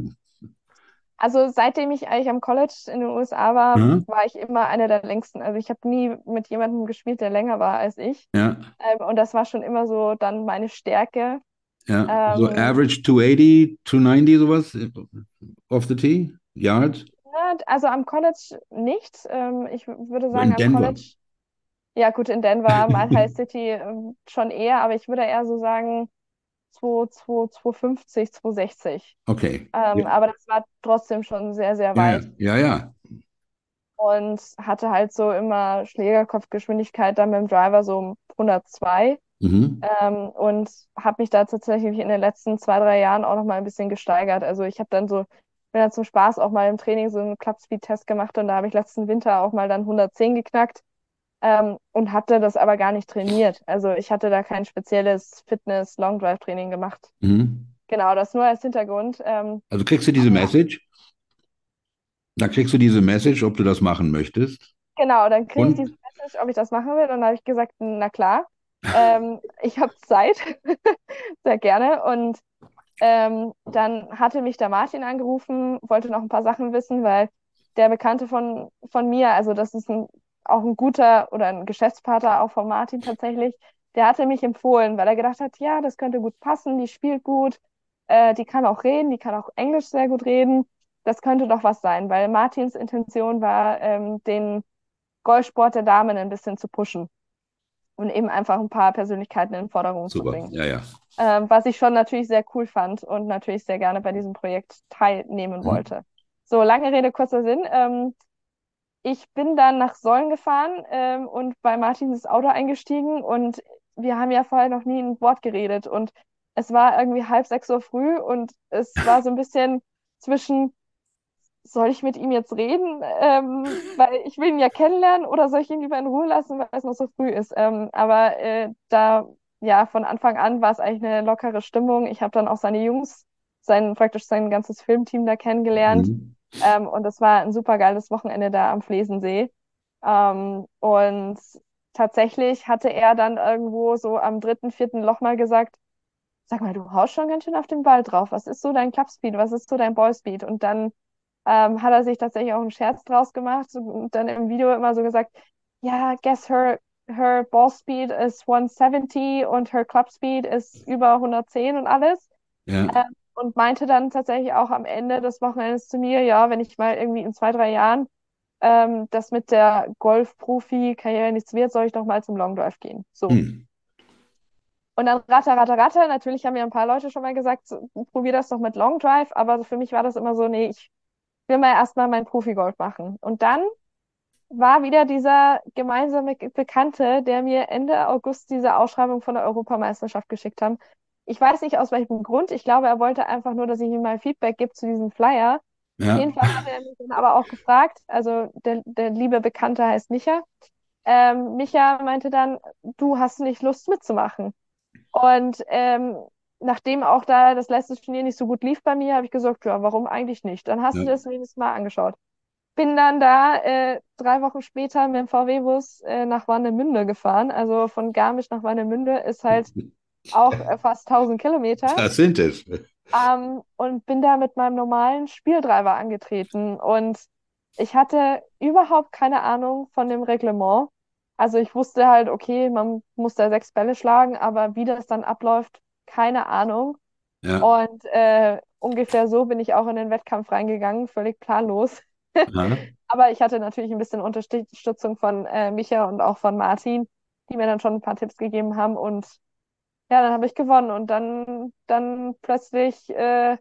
Also seitdem ich eigentlich am College in den USA war, Mhm. war ich immer eine der längsten. Also ich habe nie mit jemandem gespielt, der länger war als ich. ja, Ähm, und das war schon immer so dann meine Stärke. ja. So Ähm, average 280, 290, sowas off the tee, Yards. Also am College nicht. Ähm, ich würde sagen, am. College. Ja, gut, in Denver, Mile High City ähm, schon eher, aber ich würde eher so sagen 2, 2, 250, 260. Okay. Ähm, Ja. aber das war trotzdem schon sehr, sehr weit. ja, ja, ja. Und hatte halt so immer Schlägerkopfgeschwindigkeit dann mit dem Driver so um 102. Mhm. Ähm, und habe mich da tatsächlich in den letzten zwei, drei Jahren auch noch mal ein bisschen gesteigert. Also ich habe dann so, bin dann zum Spaß auch mal im Training so einen Club-Speed-Test gemacht und da habe ich letzten Winter auch mal dann 110 geknackt ähm, und hatte das aber gar nicht trainiert. Also ich hatte da kein spezielles Fitness-Long-Drive-Training gemacht. Mhm. Genau, das nur als Hintergrund. Ähm, Also kriegst du diese. Message? Da kriegst du diese Message, ob du das machen möchtest. genau, dann kriege ich diese Message, ob ich das machen will. Und dann habe ich gesagt, na klar, ähm, ich habe Zeit, sehr gerne. Und ähm, dann hatte mich der Martin angerufen, wollte noch ein paar Sachen wissen, weil der Bekannte von, von mir, also das ist ein, auch ein guter oder ein Geschäftspartner auch von Martin tatsächlich, der hatte mich empfohlen, weil er gedacht hat, ja, das könnte gut passen, die spielt gut, äh, die kann auch reden, die kann auch Englisch sehr gut reden. Das könnte doch was sein, weil Martins Intention war, ähm, den Golfsport der Damen ein bisschen zu pushen und eben einfach ein paar Persönlichkeiten in den Vordergrund zu Super. bringen. Ja, ja. Ähm, was ich schon natürlich sehr cool fand und natürlich sehr gerne bei diesem Projekt teilnehmen Mhm. wollte. So, lange Rede, kurzer Sinn. Ähm, ich bin dann nach Sollen gefahren ähm, und bei Martin ins Auto eingestiegen und wir haben ja vorher noch nie ein Wort geredet und es war irgendwie halb sechs Uhr früh und es war so ein bisschen zwischen, soll ich mit ihm jetzt reden, ähm, weil ich will ihn ja kennenlernen oder soll ich ihn lieber in Ruhe lassen, weil es noch so früh ist. Ähm, aber äh, da, ja, von Anfang an war es eigentlich eine lockere Stimmung. Ich habe dann auch seine Jungs, sein, praktisch sein ganzes Filmteam da kennengelernt. Mhm. Ähm, und es war ein super geiles Wochenende da am Flesensee. Ähm, und tatsächlich hatte er dann irgendwo so am dritten, vierten Loch mal gesagt, sag mal, du haust schon ganz schön auf den Ball drauf. Was ist so dein Clubspeed? Was ist so dein Ballspeed? Und dann ähm, hat er sich tatsächlich auch einen Scherz draus gemacht und dann im Video immer so gesagt, ja, guess her, her ball speed is 170 und her club speed ist über 110 und alles. Ja. Ähm, und meinte dann tatsächlich auch am Ende des Wochenendes zu mir, ja, wenn ich mal irgendwie in zwei, drei Jahren ähm, das mit der Golf-Profi-Karriere nichts wird, soll ich doch mal zum Long Drive gehen. So. Hm. Und dann ratter, ratter, ratter. Natürlich haben mir ein paar Leute schon mal gesagt, probier das doch mit Long Drive, aber für mich war das immer so, nee, ich will mal erstmal mein Profi-Golf machen. Und dann war wieder dieser gemeinsame Bekannte, der mir Ende August diese Ausschreibung von der Europameisterschaft geschickt haben. Ich weiß nicht aus welchem Grund. Ich glaube, er wollte einfach nur, dass ich ihm mal Feedback gebe zu diesem Flyer. Ja. Auf jeden Fall hat er mich dann aber auch gefragt. Also der, der liebe Bekannte heißt Micha. Ähm, Micha meinte dann, du hast nicht Lust mitzumachen. Und ähm, nachdem auch da das letzte Turnier nicht so gut lief bei mir, habe ich gesagt, ja, warum eigentlich nicht? Dann hast ja. du das wenigstens mal angeschaut. Bin dann da äh, drei Wochen später mit dem VW-Bus äh, nach Warnemünde gefahren. Also von Garmisch nach Warnemünde ist halt auch äh, fast 1000 Kilometer. Das sind es. Ähm, und bin da mit meinem normalen Spieldriver angetreten. Und ich hatte überhaupt keine Ahnung von dem Reglement. Also ich wusste halt, okay, man muss da sechs Bälle schlagen, aber wie das dann abläuft, keine Ahnung. Ja. Und äh, ungefähr so bin ich auch in den Wettkampf reingegangen, völlig planlos. Ja. aber ich hatte natürlich ein bisschen Unterstützung von äh, Micha und auch von Martin, die mir dann schon ein paar Tipps gegeben haben. Und ja, dann habe ich gewonnen. Und dann, dann plötzlich äh,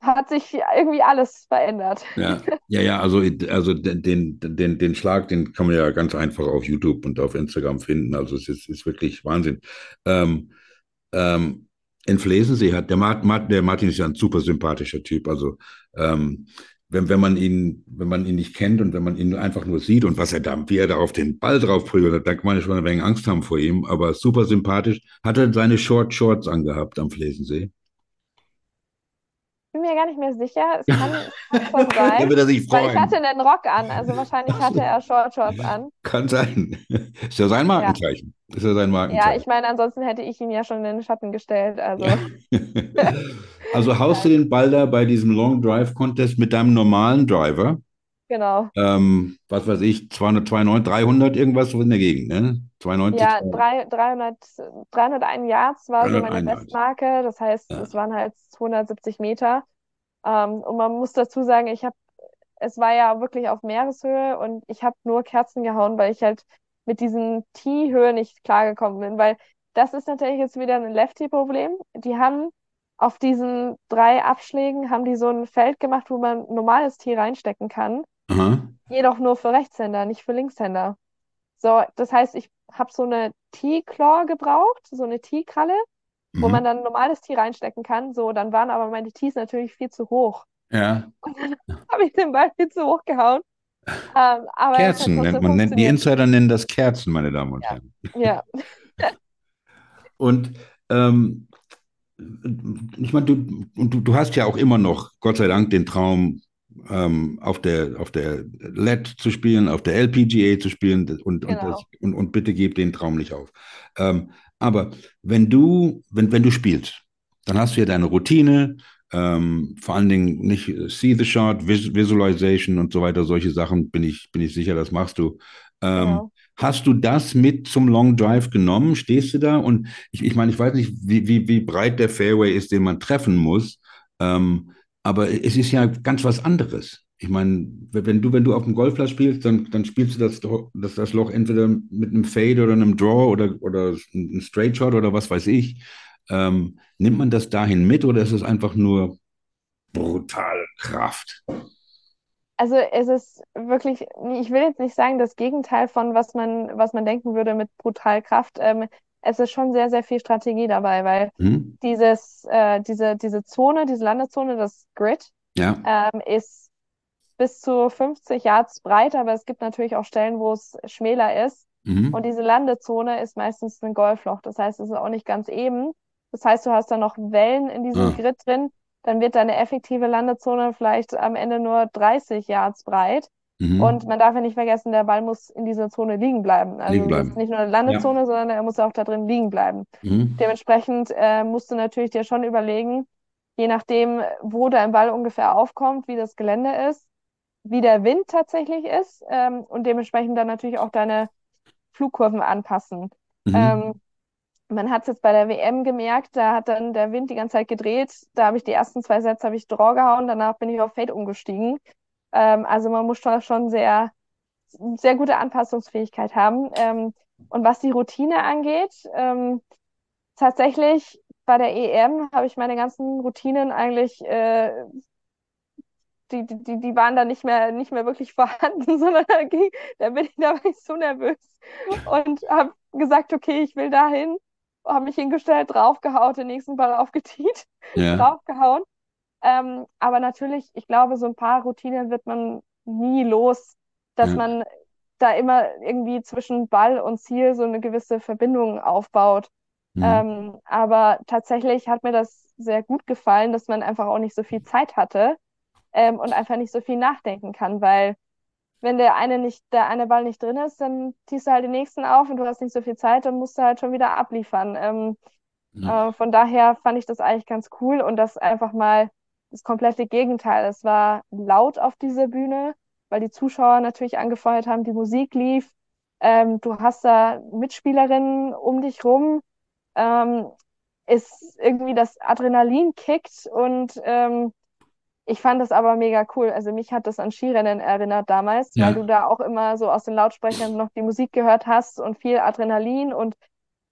hat sich irgendwie alles verändert. Ja, ja, ja also, also den, den, den Schlag, den kann man ja ganz einfach auf YouTube und auf Instagram finden. Also es ist, ist wirklich Wahnsinn. Ähm, ähm, in Flesensee hat der, Martin, der Martin ist ja ein super sympathischer Typ. Also ähm, wenn, wenn man ihn, wenn man ihn nicht kennt und wenn man ihn einfach nur sieht und was er da, wie er da auf den Ball drauf prügelt, da kann man schon ein wenig Angst haben vor ihm, aber super sympathisch. Hat er seine Short Shorts angehabt am Flesensee? Bin mir gar nicht mehr sicher. Es kann, schon sein. Wird er sich freuen. Weil ich hatte einen Rock an, also wahrscheinlich hatte er Short Shorts an. Kann sein. Ist ja sein Markenzeichen. Ja. Ist ja sein Markenzeichen. Ja, ich meine, ansonsten hätte ich ihn ja schon in den Schatten gestellt. Also, also haust du den Ball da bei diesem Long Drive Contest mit deinem normalen Driver? Genau. Ähm, was weiß ich, 292, 300, irgendwas so in der Gegend, ne? 92. Ja, 300, 301 Yards war 301 so meine Bestmarke. Das heißt, ja. es waren halt 270 Meter. Ähm, und man muss dazu sagen, ich habe, es war ja wirklich auf Meereshöhe und ich habe nur Kerzen gehauen, weil ich halt mit diesen T-Höhe nicht klargekommen bin, weil das ist natürlich jetzt wieder ein Lefty-Problem. Die haben auf diesen drei Abschlägen haben die so ein Feld gemacht, wo man normales Tee reinstecken kann. Aha. Jedoch nur für Rechtshänder, nicht für Linkshänder. So, das heißt, ich habe so eine T-Claw gebraucht, so eine T-Kralle, mhm. wo man dann ein normales Tee reinstecken kann. So, dann waren aber meine Tees natürlich viel zu hoch. Ja. Und dann habe ich den Ball viel zu hoch gehauen. Ähm, Kerzen nennt man, nennt, die Insider nennen das Kerzen, meine Damen und Herren. Ja. und ähm, ich meine, du, du, du hast ja auch immer noch, Gott sei Dank, den Traum, ähm, auf, der, auf der LED zu spielen, auf der LPGA zu spielen und, genau. und, das, und, und, bitte gib den Traum nicht auf. Ähm, aber wenn du, wenn, wenn du spielst, dann hast du ja deine Routine, ähm, vor allen Dingen nicht See the Shot, Vis Visualization und so weiter, solche Sachen, bin ich, bin ich sicher, das machst du. Ähm, genau. Hast du das mit zum Long Drive genommen? Stehst du da? Und ich, ich meine, ich weiß nicht, wie, wie, wie breit der Fairway ist, den man treffen muss. Ähm, aber es ist ja ganz was anderes. Ich meine, wenn du, wenn du auf dem Golfplatz spielst, dann, dann spielst du das, das, das Loch entweder mit einem Fade oder einem Draw oder, oder einem Straight Shot oder was weiß ich. Ähm, nimmt man das dahin mit oder ist es einfach nur brutale Kraft? also es ist wirklich, ich will jetzt nicht sagen, das Gegenteil von was man, was man denken würde mit brutal Kraft. Ähm, es ist schon sehr, sehr viel Strategie dabei, weil Mhm. dieses, äh, diese, diese Zone, diese Landezone, das Grid, Ja. ähm, ist bis zu 50 Yards breit, aber es gibt natürlich auch Stellen, wo es schmäler ist. Mhm. Und diese Landezone ist meistens ein Golfloch. Das heißt, es ist auch nicht ganz eben. Das heißt, du hast da noch Wellen in diesem Ah. Grid drin. Dann wird deine effektive Landezone vielleicht am Ende nur 30 Yards breit. Mhm. Und man darf ja nicht vergessen, der Ball muss in dieser Zone liegen bleiben. Also Liegen bleiben. ist nicht nur eine Landezone, sondern er muss auch da drin liegen bleiben. Mhm. Dementsprechend äh, musst du natürlich dir schon überlegen, je nachdem, wo dein Ball ungefähr aufkommt, wie das Gelände ist, wie der Wind tatsächlich ist ähm, und dementsprechend dann natürlich auch deine Flugkurven anpassen. Mhm. Ähm, man hat es jetzt bei der WM gemerkt, da hat dann der Wind die ganze Zeit gedreht. Da habe ich die ersten zwei Sätze habe ich Draw gehauen, danach bin ich auf Fade umgestiegen. Ähm, also man muss schon, schon sehr, sehr gute Anpassungsfähigkeit haben. Ähm, und was die Routine angeht, ähm, tatsächlich bei der EM habe ich meine ganzen Routinen eigentlich, äh, die, die, die waren da nicht mehr, nicht mehr wirklich vorhanden, sondern da, ging, da bin ich, da war ich so nervös und habe gesagt, okay, ich will dahin, habe mich hingestellt, draufgehauen, den nächsten Ball aufgetiet, Ja. draufgehauen. Ähm, aber natürlich, ich glaube, so ein paar Routinen wird man nie los, dass Ja. man da immer irgendwie zwischen Ball und Ziel so eine gewisse Verbindung aufbaut. Mhm. Ähm, aber tatsächlich hat mir das sehr gut gefallen, dass man einfach auch nicht so viel Zeit hatte ähm, und einfach nicht so viel nachdenken kann, weil wenn der eine nicht, der eine Ball nicht drin ist, dann ziehst du halt den nächsten auf und du hast nicht so viel Zeit, dann musst du halt schon wieder abliefern. Ähm, Ja. äh, von daher fand ich das eigentlich ganz cool und das einfach mal das komplette Gegenteil. Es war laut auf dieser Bühne, weil die Zuschauer natürlich angefeuert haben, die Musik lief. Ähm, du hast da Mitspielerinnen um dich rum. Ähm, ist irgendwie das Adrenalin kickt und ähm, ich fand das aber mega cool. Also mich hat das an Skirennen erinnert damals, Ja. weil du da auch immer so aus den Lautsprechern noch die Musik gehört hast und viel Adrenalin und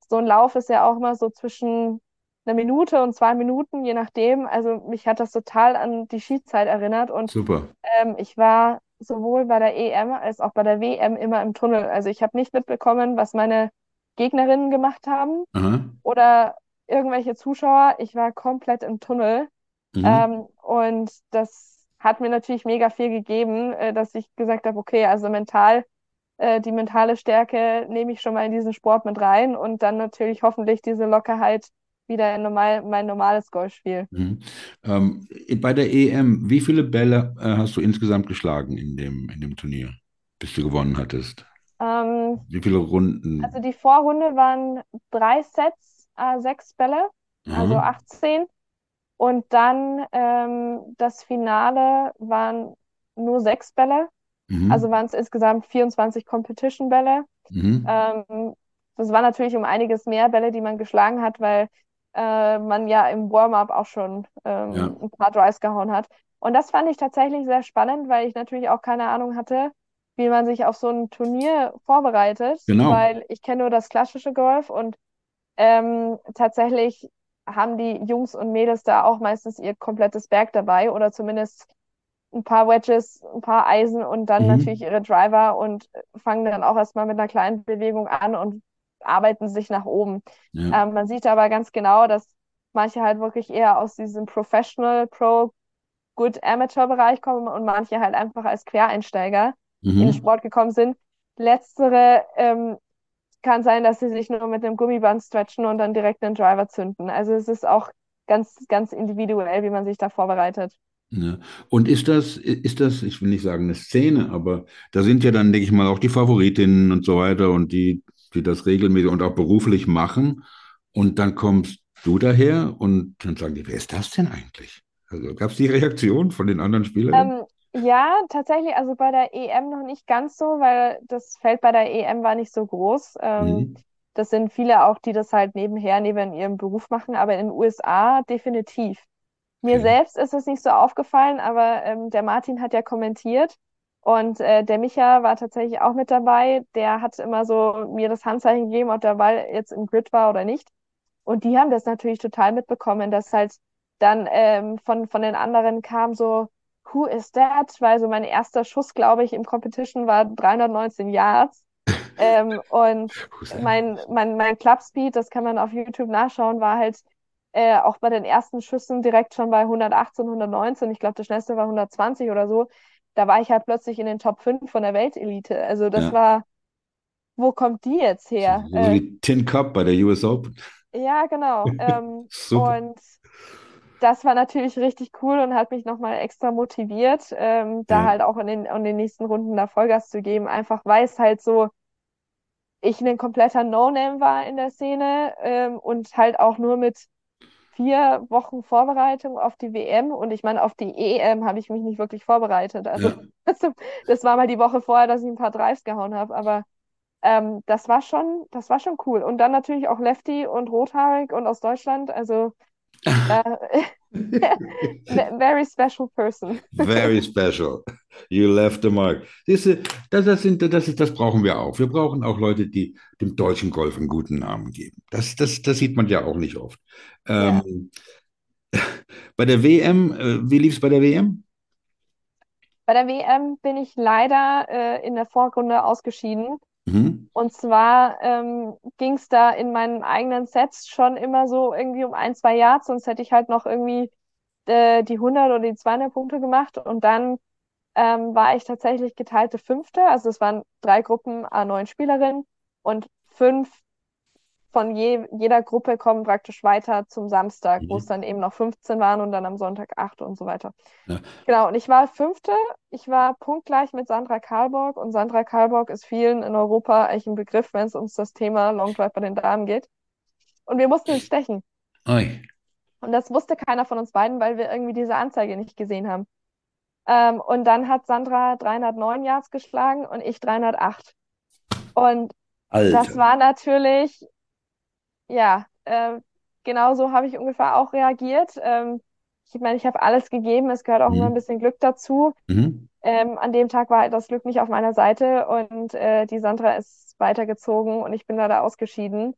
so ein Lauf ist ja auch immer so zwischen einer Minute und zwei Minuten, je nachdem. Also mich hat das total an die Skizeit erinnert und Super. ähm, ich war sowohl bei der EM als auch bei der WM immer im Tunnel. Also ich habe nicht mitbekommen, was meine Gegnerinnen gemacht haben Aha. oder irgendwelche Zuschauer. Ich war komplett im Tunnel. Mhm. Ähm, und das hat mir natürlich mega viel gegeben, äh, dass ich gesagt habe, okay, also mental, äh, die mentale Stärke nehme ich schon mal in diesen Sport mit rein und dann natürlich hoffentlich diese Lockerheit wieder normal, mein normales Golfspiel. Mhm. Ähm, bei der EM, wie viele Bälle äh, hast du insgesamt geschlagen in dem, in dem Turnier, bis du gewonnen hattest? Ähm, Wie viele Runden? also die Vorrunde waren drei Sets, äh, sechs Bälle, also Aha. 18. Und dann ähm, das Finale waren nur sechs Bälle, Mhm. also waren es insgesamt 24 Competition-Bälle. Mhm. Ähm, das war natürlich um einiges mehr Bälle, die man geschlagen hat, weil äh, man ja im Warm-up auch schon ähm, Ja. ein paar Drives gehauen hat. Und das fand ich tatsächlich sehr spannend, weil ich natürlich auch keine Ahnung hatte, wie man sich auf so ein Turnier vorbereitet, Genau. weil ich kenne nur das klassische Golf und ähm, tatsächlich haben die Jungs und Mädels da auch meistens ihr komplettes Berg dabei oder zumindest ein paar Wedges, ein paar Eisen und dann Mhm. natürlich ihre Driver und fangen dann auch erstmal mit einer kleinen Bewegung an und arbeiten sich nach oben. Ja. Ähm, man sieht aber ganz genau, dass manche halt wirklich eher aus diesem Professional, Pro, Good Amateur Bereich kommen und manche halt einfach als Quereinsteiger in den Mhm. Sport gekommen sind. Letztere ähm, kann sein, dass sie sich nur mit einem Gummiband stretchen und dann direkt einen Driver zünden. Also es ist auch ganz, ganz individuell, wie man sich da vorbereitet. Ja. Und ist das, ist das, ich will nicht sagen eine Szene, aber da sind ja dann, denke ich mal, auch die Favoritinnen und so weiter und die, die das regelmäßig und auch beruflich machen. Und dann kommst du daher und dann sagen die, wer ist das denn eigentlich? Also gab es die Reaktion von den anderen Spielern? Ähm, ja, tatsächlich, also bei der EM noch nicht ganz so, weil das Feld bei der EM war nicht so groß. Ähm, Mhm. das sind viele auch, die das halt nebenher, neben ihrem Beruf machen, aber in den USA definitiv. Mir Okay. selbst ist es nicht so aufgefallen, aber ähm, der Martin hat ja kommentiert und äh, der Micha war tatsächlich auch mit dabei. Der hat immer so mir das Handzeichen gegeben, ob der Ball jetzt im Grid war oder nicht. Und die haben das natürlich total mitbekommen, dass halt dann ähm, von, von den anderen kam so, who is that? Weil so mein erster Schuss, glaube ich, im Competition war 319 Yards. ähm, und mein, mein, mein Clubspeed, das kann man auf YouTube nachschauen, war halt äh, auch bei den ersten Schüssen direkt schon bei 118, 119. Ich glaube, der schnellste war 120 oder so. Da war ich halt plötzlich in den Top 5 von der Weltelite. Also das Ja. war, wo kommt die jetzt her? So Äh, wie Tin Cup bei der US Open. ja, genau. Ähm, und das war natürlich richtig cool und hat mich nochmal extra motiviert, ähm, da Ja. halt auch in den, in den nächsten Runden da Vollgas zu geben, einfach weil es halt so ich ein kompletter No-Name war in der Szene ähm, und halt auch nur mit vier Wochen Vorbereitung auf die WM und ich meine, auf die EM habe ich mich nicht wirklich vorbereitet. Also Ja. das, das war mal die Woche vorher, dass ich ein paar Drives gehauen habe, aber ähm, das war schon, das war schon cool. Und dann natürlich auch Lefty und rothaarig und aus Deutschland, also very special person. Very special. You left the mark. Siehst du, das, das, sind, das, ist, das brauchen wir auch. Wir brauchen auch Leute, die dem deutschen Golf einen guten Namen geben. Das, das, das sieht man ja auch nicht oft. Ähm, bei der WM, äh, wie lief es bei der WM? Bei der WM bin ich leider äh, in der Vorrunde ausgeschieden. Mhm. Und zwar ähm, ging es da in meinen eigenen Sets schon immer so irgendwie um ein, zwei Yards, sonst hätte ich halt noch irgendwie äh, die 100 oder die 200 Punkte gemacht. Und dann ähm, war ich tatsächlich geteilte Fünfte. Also es waren drei Gruppen, a neun Spielerinnen und fünf von je, jeder Gruppe kommen praktisch weiter zum Samstag, wo Mhm. es dann eben noch 15 waren und dann am Sonntag acht und so weiter. Ja. Genau, und ich war Fünfte. Ich war punktgleich mit Sandra Karlborg und Sandra Karlborg ist vielen in Europa eigentlich ein Begriff, wenn es ums das Thema Long Drive bei den Damen geht. Und wir mussten stechen. Oi. Und das wusste keiner von uns beiden, weil wir irgendwie diese Anzeige nicht gesehen haben. Ähm, und dann hat Sandra 309 Yards geschlagen und ich 308. Und das Alter. war natürlich, ja, äh, genau so habe ich ungefähr auch reagiert. Ähm, ich meine, ich habe alles gegeben, es gehört auch immer Mhm. ein bisschen Glück dazu. Mhm. Ähm, an dem Tag war das Glück nicht auf meiner Seite und äh, die Sandra ist weitergezogen und ich bin leider ausgeschieden.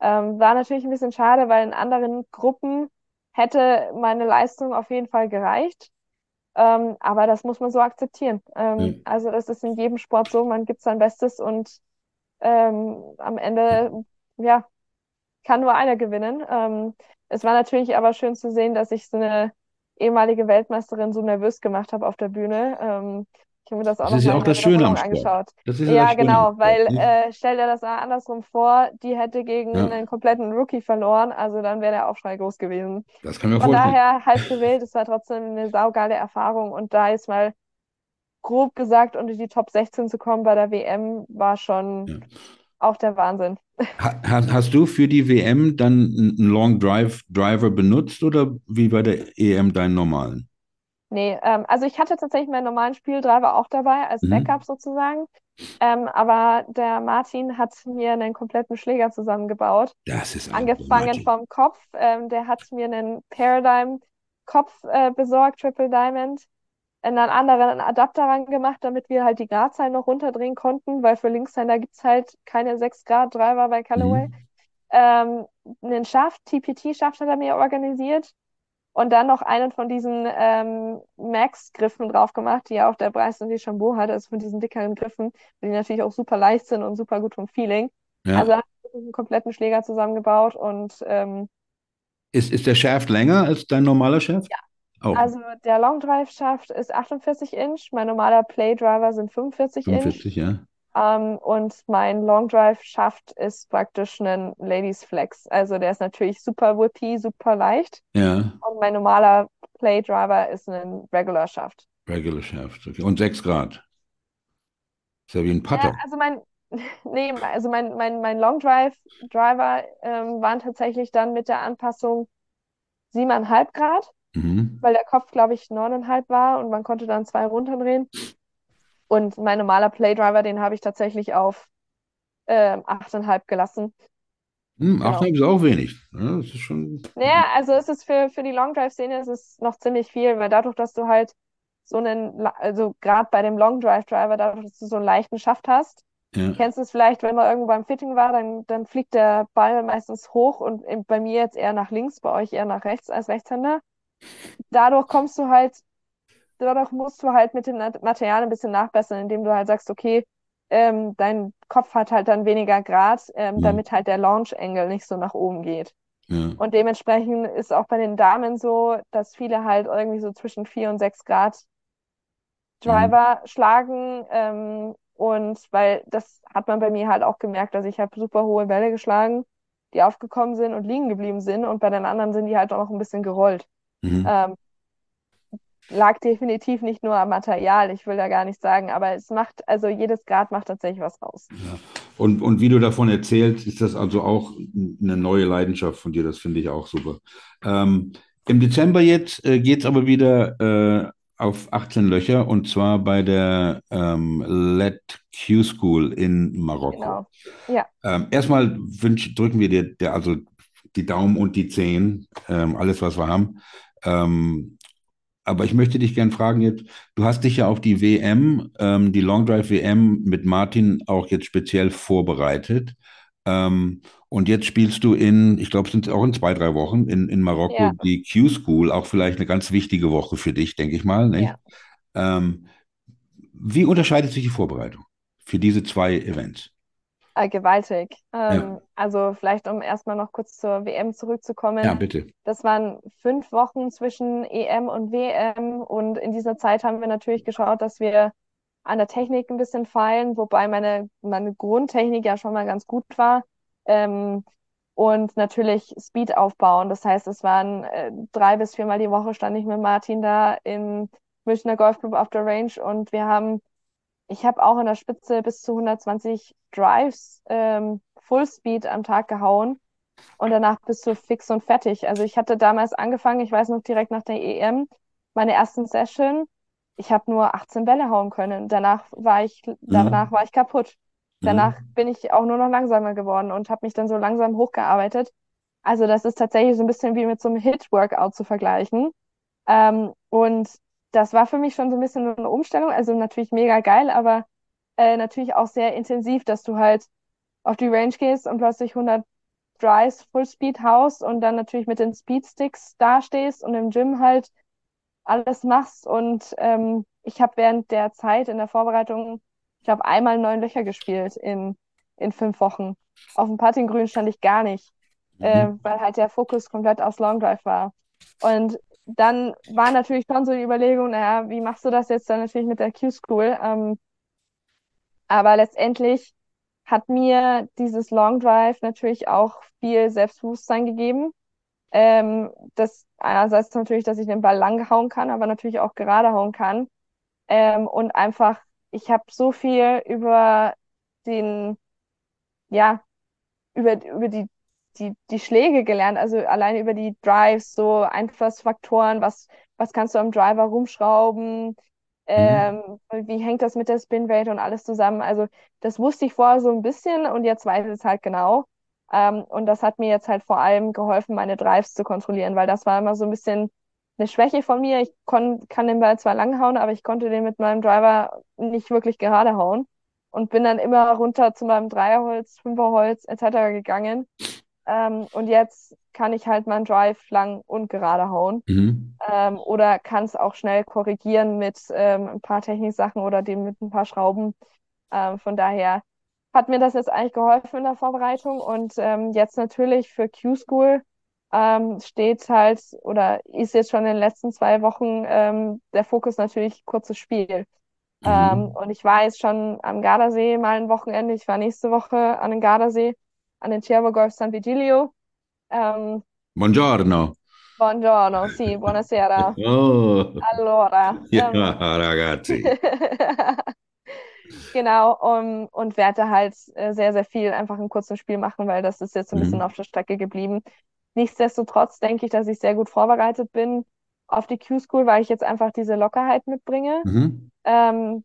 Ähm, war natürlich ein bisschen schade, weil in anderen Gruppen hätte meine Leistung auf jeden Fall gereicht. Ähm, aber das muss man so akzeptieren. Ähm, Ja. also das ist in jedem Sport so, man gibt sein Bestes und ähm, am Ende, ja, kann nur einer gewinnen. Ähm, es war natürlich aber schön zu sehen, dass ich so eine ehemalige Weltmeisterin so nervös gemacht habe auf der Bühne. Ähm, ich habe mir das auch Das ist ja auch das Schöne am Sport. angeschaut. Das ist ja Ja, das genau, weil äh, stell dir das mal andersrum vor, die hätte gegen Ja. einen kompletten Rookie verloren, also dann wäre der Aufschrei groß gewesen. Das kann mir Von vorstellen. daher halb wild, es war trotzdem eine saugeile Erfahrung und da jetzt mal grob gesagt unter die Top 16 zu kommen bei der WM war schon Ja. Auch der Wahnsinn. Ha- Hast, hast du für die WM dann einen Long Drive Driver benutzt oder wie bei der EM deinen normalen? Nee, ähm, also ich hatte tatsächlich meinen normalen Spieldriver auch dabei, als Mhm. Backup sozusagen. Ähm, aber der Martin hat mir einen kompletten Schläger zusammengebaut. Das ist Angefangen vom Kopf. Ähm, der hat mir einen Paradigm-Kopf äh, besorgt, Triple Diamond. Einen anderen Adapter ran gemacht, damit wir halt die Gradzahl noch runterdrehen konnten, weil für Linkshänder gibt es halt keine 6 Grad Driver bei Callaway. Mhm. Ähm, einen Schaft, TPT-Schaft hat er mir organisiert und dann noch einen von diesen ähm, Max-Griffen drauf gemacht, die ja auch der Bryson DeChambeau hat, also von diesen dickeren Griffen, die natürlich auch super leicht sind und super gut vom Feeling. Ja. Also hat einen kompletten Schläger zusammengebaut und ähm, Ist, ist der Shaft länger als dein normaler Shaft? Ja. Auch. also der Long Drive Schaft ist 48 Inch, mein normaler Play Driver sind 45 Inch 45, ja. ähm, und mein Long Drive Schaft ist praktisch ein Ladies Flex. Also der ist natürlich super whippy, super leicht Ja, und mein normaler Play Driver ist ein Regular Schaft. Regular Shaft. Okay. Und 6 Grad. Ist ja wie ein Putter. Ja, also mein, nee, also mein, mein, mein Long Drive Driver ähm, waren tatsächlich dann mit der Anpassung 7,5 Grad, Mhm. weil der Kopf, glaube ich, 9,5 war und man konnte dann zwei runterdrehen. Und mein normaler Play Driver, den habe ich tatsächlich auf ähm, 8,5 gelassen. Hm, Genau. 8,5 ist auch wenig. Ja, das ist schon. Naja, also es ist für, für die Long Drive-Szene ist es noch ziemlich viel, weil dadurch, dass du halt so einen, also gerade bei dem Long Drive Driver, dadurch, dass du so einen leichten Schaft hast, Ja. Kennst du es vielleicht, wenn man irgendwo beim Fitting war, dann, dann fliegt der Ball meistens hoch und bei mir jetzt eher nach links, bei euch eher nach rechts als Rechtshänder. Dadurch kommst du halt dadurch musst du halt mit dem Material ein bisschen nachbessern, indem du halt sagst, okay, ähm, dein Kopf hat halt dann weniger Grad, ähm, Mhm. damit halt der Launch Angle nicht so nach oben geht. Ja. Und dementsprechend ist auch bei den Damen so, dass viele halt irgendwie so zwischen 4 und 6 Grad Driver schlagen. Ähm, und weil das hat man bei mir halt auch gemerkt, also ich habe super hohe Bälle geschlagen, die aufgekommen sind und liegen geblieben sind. Und bei den anderen sind die halt auch noch ein bisschen gerollt. Mhm. Ähm, lag definitiv nicht nur am Material, ich will da gar nicht sagen, aber es macht, also jedes Grad macht tatsächlich was aus. Und, und wie du davon erzählst, ist das also auch eine neue Leidenschaft von dir. Das finde ich auch super. Ähm, Im Dezember jetzt äh, geht es aber wieder äh, auf 18 Löcher und zwar bei der ähm, LED Q School in Marokko. Genau. Ja, Ähm, erstmal wünsch, drücken wir dir der, also die Daumen und die Zehen, ähm, alles, was wir haben. Ähm, aber ich möchte dich gern fragen jetzt, du hast dich ja auf die WM, ähm, die Long Drive WM mit Martin auch jetzt speziell vorbereitet. Ähm, und jetzt spielst du in, ich glaube, es sind auch in zwei, drei Wochen in, in Marokko Ja. die Q-School, auch vielleicht eine ganz wichtige Woche für dich, denke ich mal, nicht? Ja. Ähm, wie unterscheidet sich die Vorbereitung für diese zwei Events? Äh, gewaltig. Ja. Ähm, also vielleicht, um erstmal noch kurz zur WM zurückzukommen. Ja, bitte. Das waren fünf Wochen zwischen EM und WM und in dieser Zeit haben wir natürlich geschaut, dass wir an der Technik ein bisschen feilen, wobei meine, meine Grundtechnik ja schon mal ganz gut war. Ähm, und natürlich Speed aufbauen. Das heißt, es waren äh, drei bis viermal die Woche stand ich mit Martin da im Münchner Golfclub auf der Range und wir haben, ich habe auch in der Spitze bis zu 120 Drives ähm, Fullspeed am Tag gehauen und danach bist du fix und fertig. Also ich hatte damals angefangen, ich weiß noch direkt nach der EM, meine ersten Session, ich habe nur 18 Bälle hauen können. Danach war ich, danach war ich kaputt. Danach bin ich auch nur noch langsamer geworden und habe mich dann so langsam hochgearbeitet. Also das ist tatsächlich so ein bisschen wie mit so einem Hit-Workout zu vergleichen. Ähm, und das war für mich schon so ein bisschen eine Umstellung. Also natürlich mega geil, aber äh, natürlich auch sehr intensiv, dass du halt auf die Range gehst und plötzlich 100 Drives Fullspeed haust und dann natürlich mit den Speedsticks dastehst und im Gym halt alles machst. Und ähm, ich habe während der Zeit in der Vorbereitung, ich habe einmal neun Löcher gespielt in, in fünf Wochen. Auf dem Puttinggrün stand ich gar nicht, äh, weil halt der Fokus komplett aufs Long Drive war. Und dann war natürlich schon so die Überlegung, naja, wie machst du das jetzt dann natürlich mit der Q-School? Ähm, aber letztendlich hat mir dieses Long Drive natürlich auch viel Selbstbewusstsein gegeben. Ähm, das einerseits natürlich, dass ich den Ball lang hauen kann, aber natürlich auch gerade hauen kann. Ähm, und einfach, ich habe so viel über den, ja, über, über die, die, die Schläge gelernt, also allein über die Drives, so Einflussfaktoren, was, was kannst du am Driver rumschrauben, ähm, wie hängt das mit der Spinrate und alles zusammen. Also das wusste ich vorher so ein bisschen und jetzt weiß ich es halt genau. Ähm, und das hat mir jetzt halt vor allem geholfen, meine Drives zu kontrollieren, weil das war immer so ein bisschen eine Schwäche von mir. Ich kon kann den Ball zwar lang hauen, aber ich konnte den mit meinem Driver nicht wirklich gerade hauen und bin dann immer runter zu meinem Dreierholz, Fünferholz etc. gegangen. Ähm, und jetzt kann ich halt meinen Drive lang und gerade hauen. Mhm. Ähm, oder kann es auch schnell korrigieren mit ähm, ein paar Techniksachen oder dem mit ein paar Schrauben. Ähm, von daher hat mir das jetzt eigentlich geholfen in der Vorbereitung. Und ähm, jetzt natürlich für Q-School ähm, steht halt oder ist jetzt schon in den letzten zwei Wochen der Fokus natürlich kurzes Spiel. Ähm, und ich war jetzt schon am Gardasee mal ein Wochenende. Ich war nächste Woche an den Gardasee, an den Ciervo Golf San Vigilio. Ähm, Buongiorno. buongiorno, sì, buonasera. Oh, Allora, ja, ähm, ragazzi. genau, um, und werde halt äh, sehr, sehr viel einfach im kurzen Spiel machen, weil das ist jetzt ein bisschen Mhm. auf der Strecke geblieben. Nichtsdestotrotz denke ich, dass ich sehr gut vorbereitet bin auf die Q-School, weil ich jetzt einfach diese Lockerheit mitbringe, Mhm. ähm,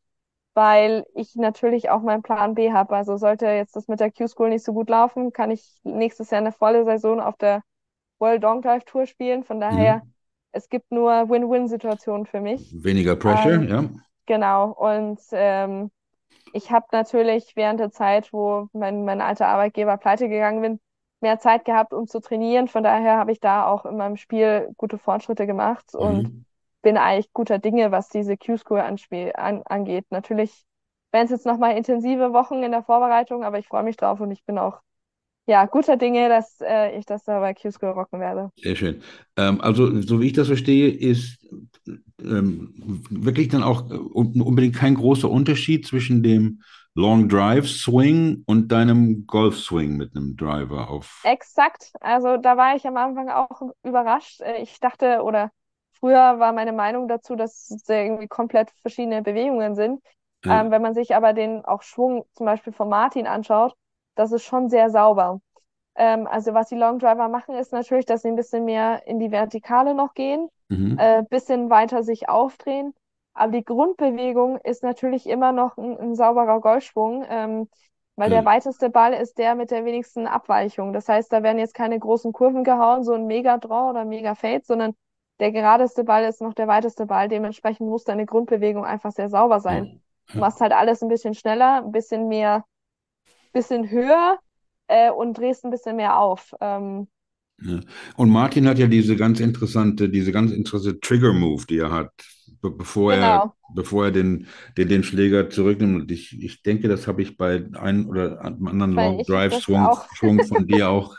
weil ich natürlich auch meinen Plan B habe. Also sollte jetzt das mit der Q-School nicht so gut laufen, kann ich nächstes Jahr eine volle Saison auf der World Long Drive Tour spielen. Von daher, es gibt nur Win-Win-Situationen für mich. Weniger Pressure, Ähm, ja. Genau, und ähm, ich habe natürlich während der Zeit, wo mein, mein alter Arbeitgeber pleite gegangen bin, mehr Zeit gehabt, um zu trainieren. Von daher habe ich da auch in meinem Spiel gute Fortschritte gemacht und Mhm. Bin eigentlich guter Dinge, was diese Q-School an, angeht. Natürlich werden es jetzt nochmal intensive Wochen in der Vorbereitung, aber ich freue mich drauf und ich bin auch ja, guter Dinge, dass äh, ich das da bei Q-School rocken werde. Sehr schön. Ähm, also, so wie ich das verstehe, ist ähm, wirklich dann auch äh, unbedingt kein großer Unterschied zwischen dem Long Drive Swing und deinem Golf Swing mit einem Driver auf. Exakt. Also da war ich am Anfang auch überrascht. Äh, ich dachte, oder früher war meine Meinung dazu, dass es irgendwie komplett verschiedene Bewegungen sind. Ja. Ähm, wenn man sich aber den auch Schwung zum Beispiel von Martin anschaut, das ist schon sehr sauber. Ähm, also was die Long Driver machen, ist natürlich, dass sie ein bisschen mehr in die Vertikale noch gehen, mhm. äh, bisschen weiter sich aufdrehen. Aber die Grundbewegung ist natürlich immer noch ein, ein sauberer Golfschwung, ähm, weil ja. der weiteste Ball ist der mit der wenigsten Abweichung. Das heißt, da werden jetzt keine großen Kurven gehauen, so ein Mega-Draw oder Mega-Fade, sondern der geradeste Ball ist noch der weiteste Ball. Dementsprechend muss deine Grundbewegung einfach sehr sauber sein. Du machst halt alles ein bisschen schneller, ein bisschen mehr bisschen höher äh, und drehst ein bisschen mehr auf. Ähm, ja. Und Martin hat ja diese ganz interessante, diese ganz interessante Trigger-Move, die er hat, be bevor genau. er, bevor er den, den, den Schläger zurücknimmt. Und ich, ich denke, das habe ich bei einem oder anderen Long Drive Schwung, Schwung von dir auch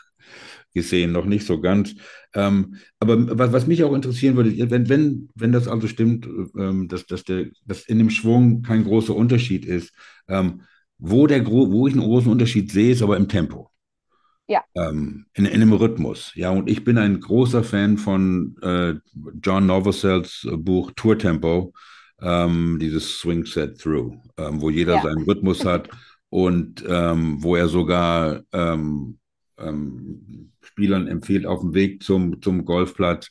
gesehen, noch nicht so ganz. Ähm, aber was, was mich auch interessieren würde, wenn, wenn, wenn das also stimmt, ähm, dass, dass, der, dass in dem Schwung kein großer Unterschied ist, ähm, wo, der, wo ich einen großen Unterschied sehe, ist aber im Tempo. Ja. Ähm, in, in einem Rhythmus. Ja, und ich bin ein großer Fan von äh, John Novosel's Buch Tour Tempo, ähm, dieses Swing Set Through, ähm, wo jeder ja. seinen Rhythmus hat und wo er sogar ähm, ähm, Spielern empfiehlt, auf dem Weg zum, zum Golfplatz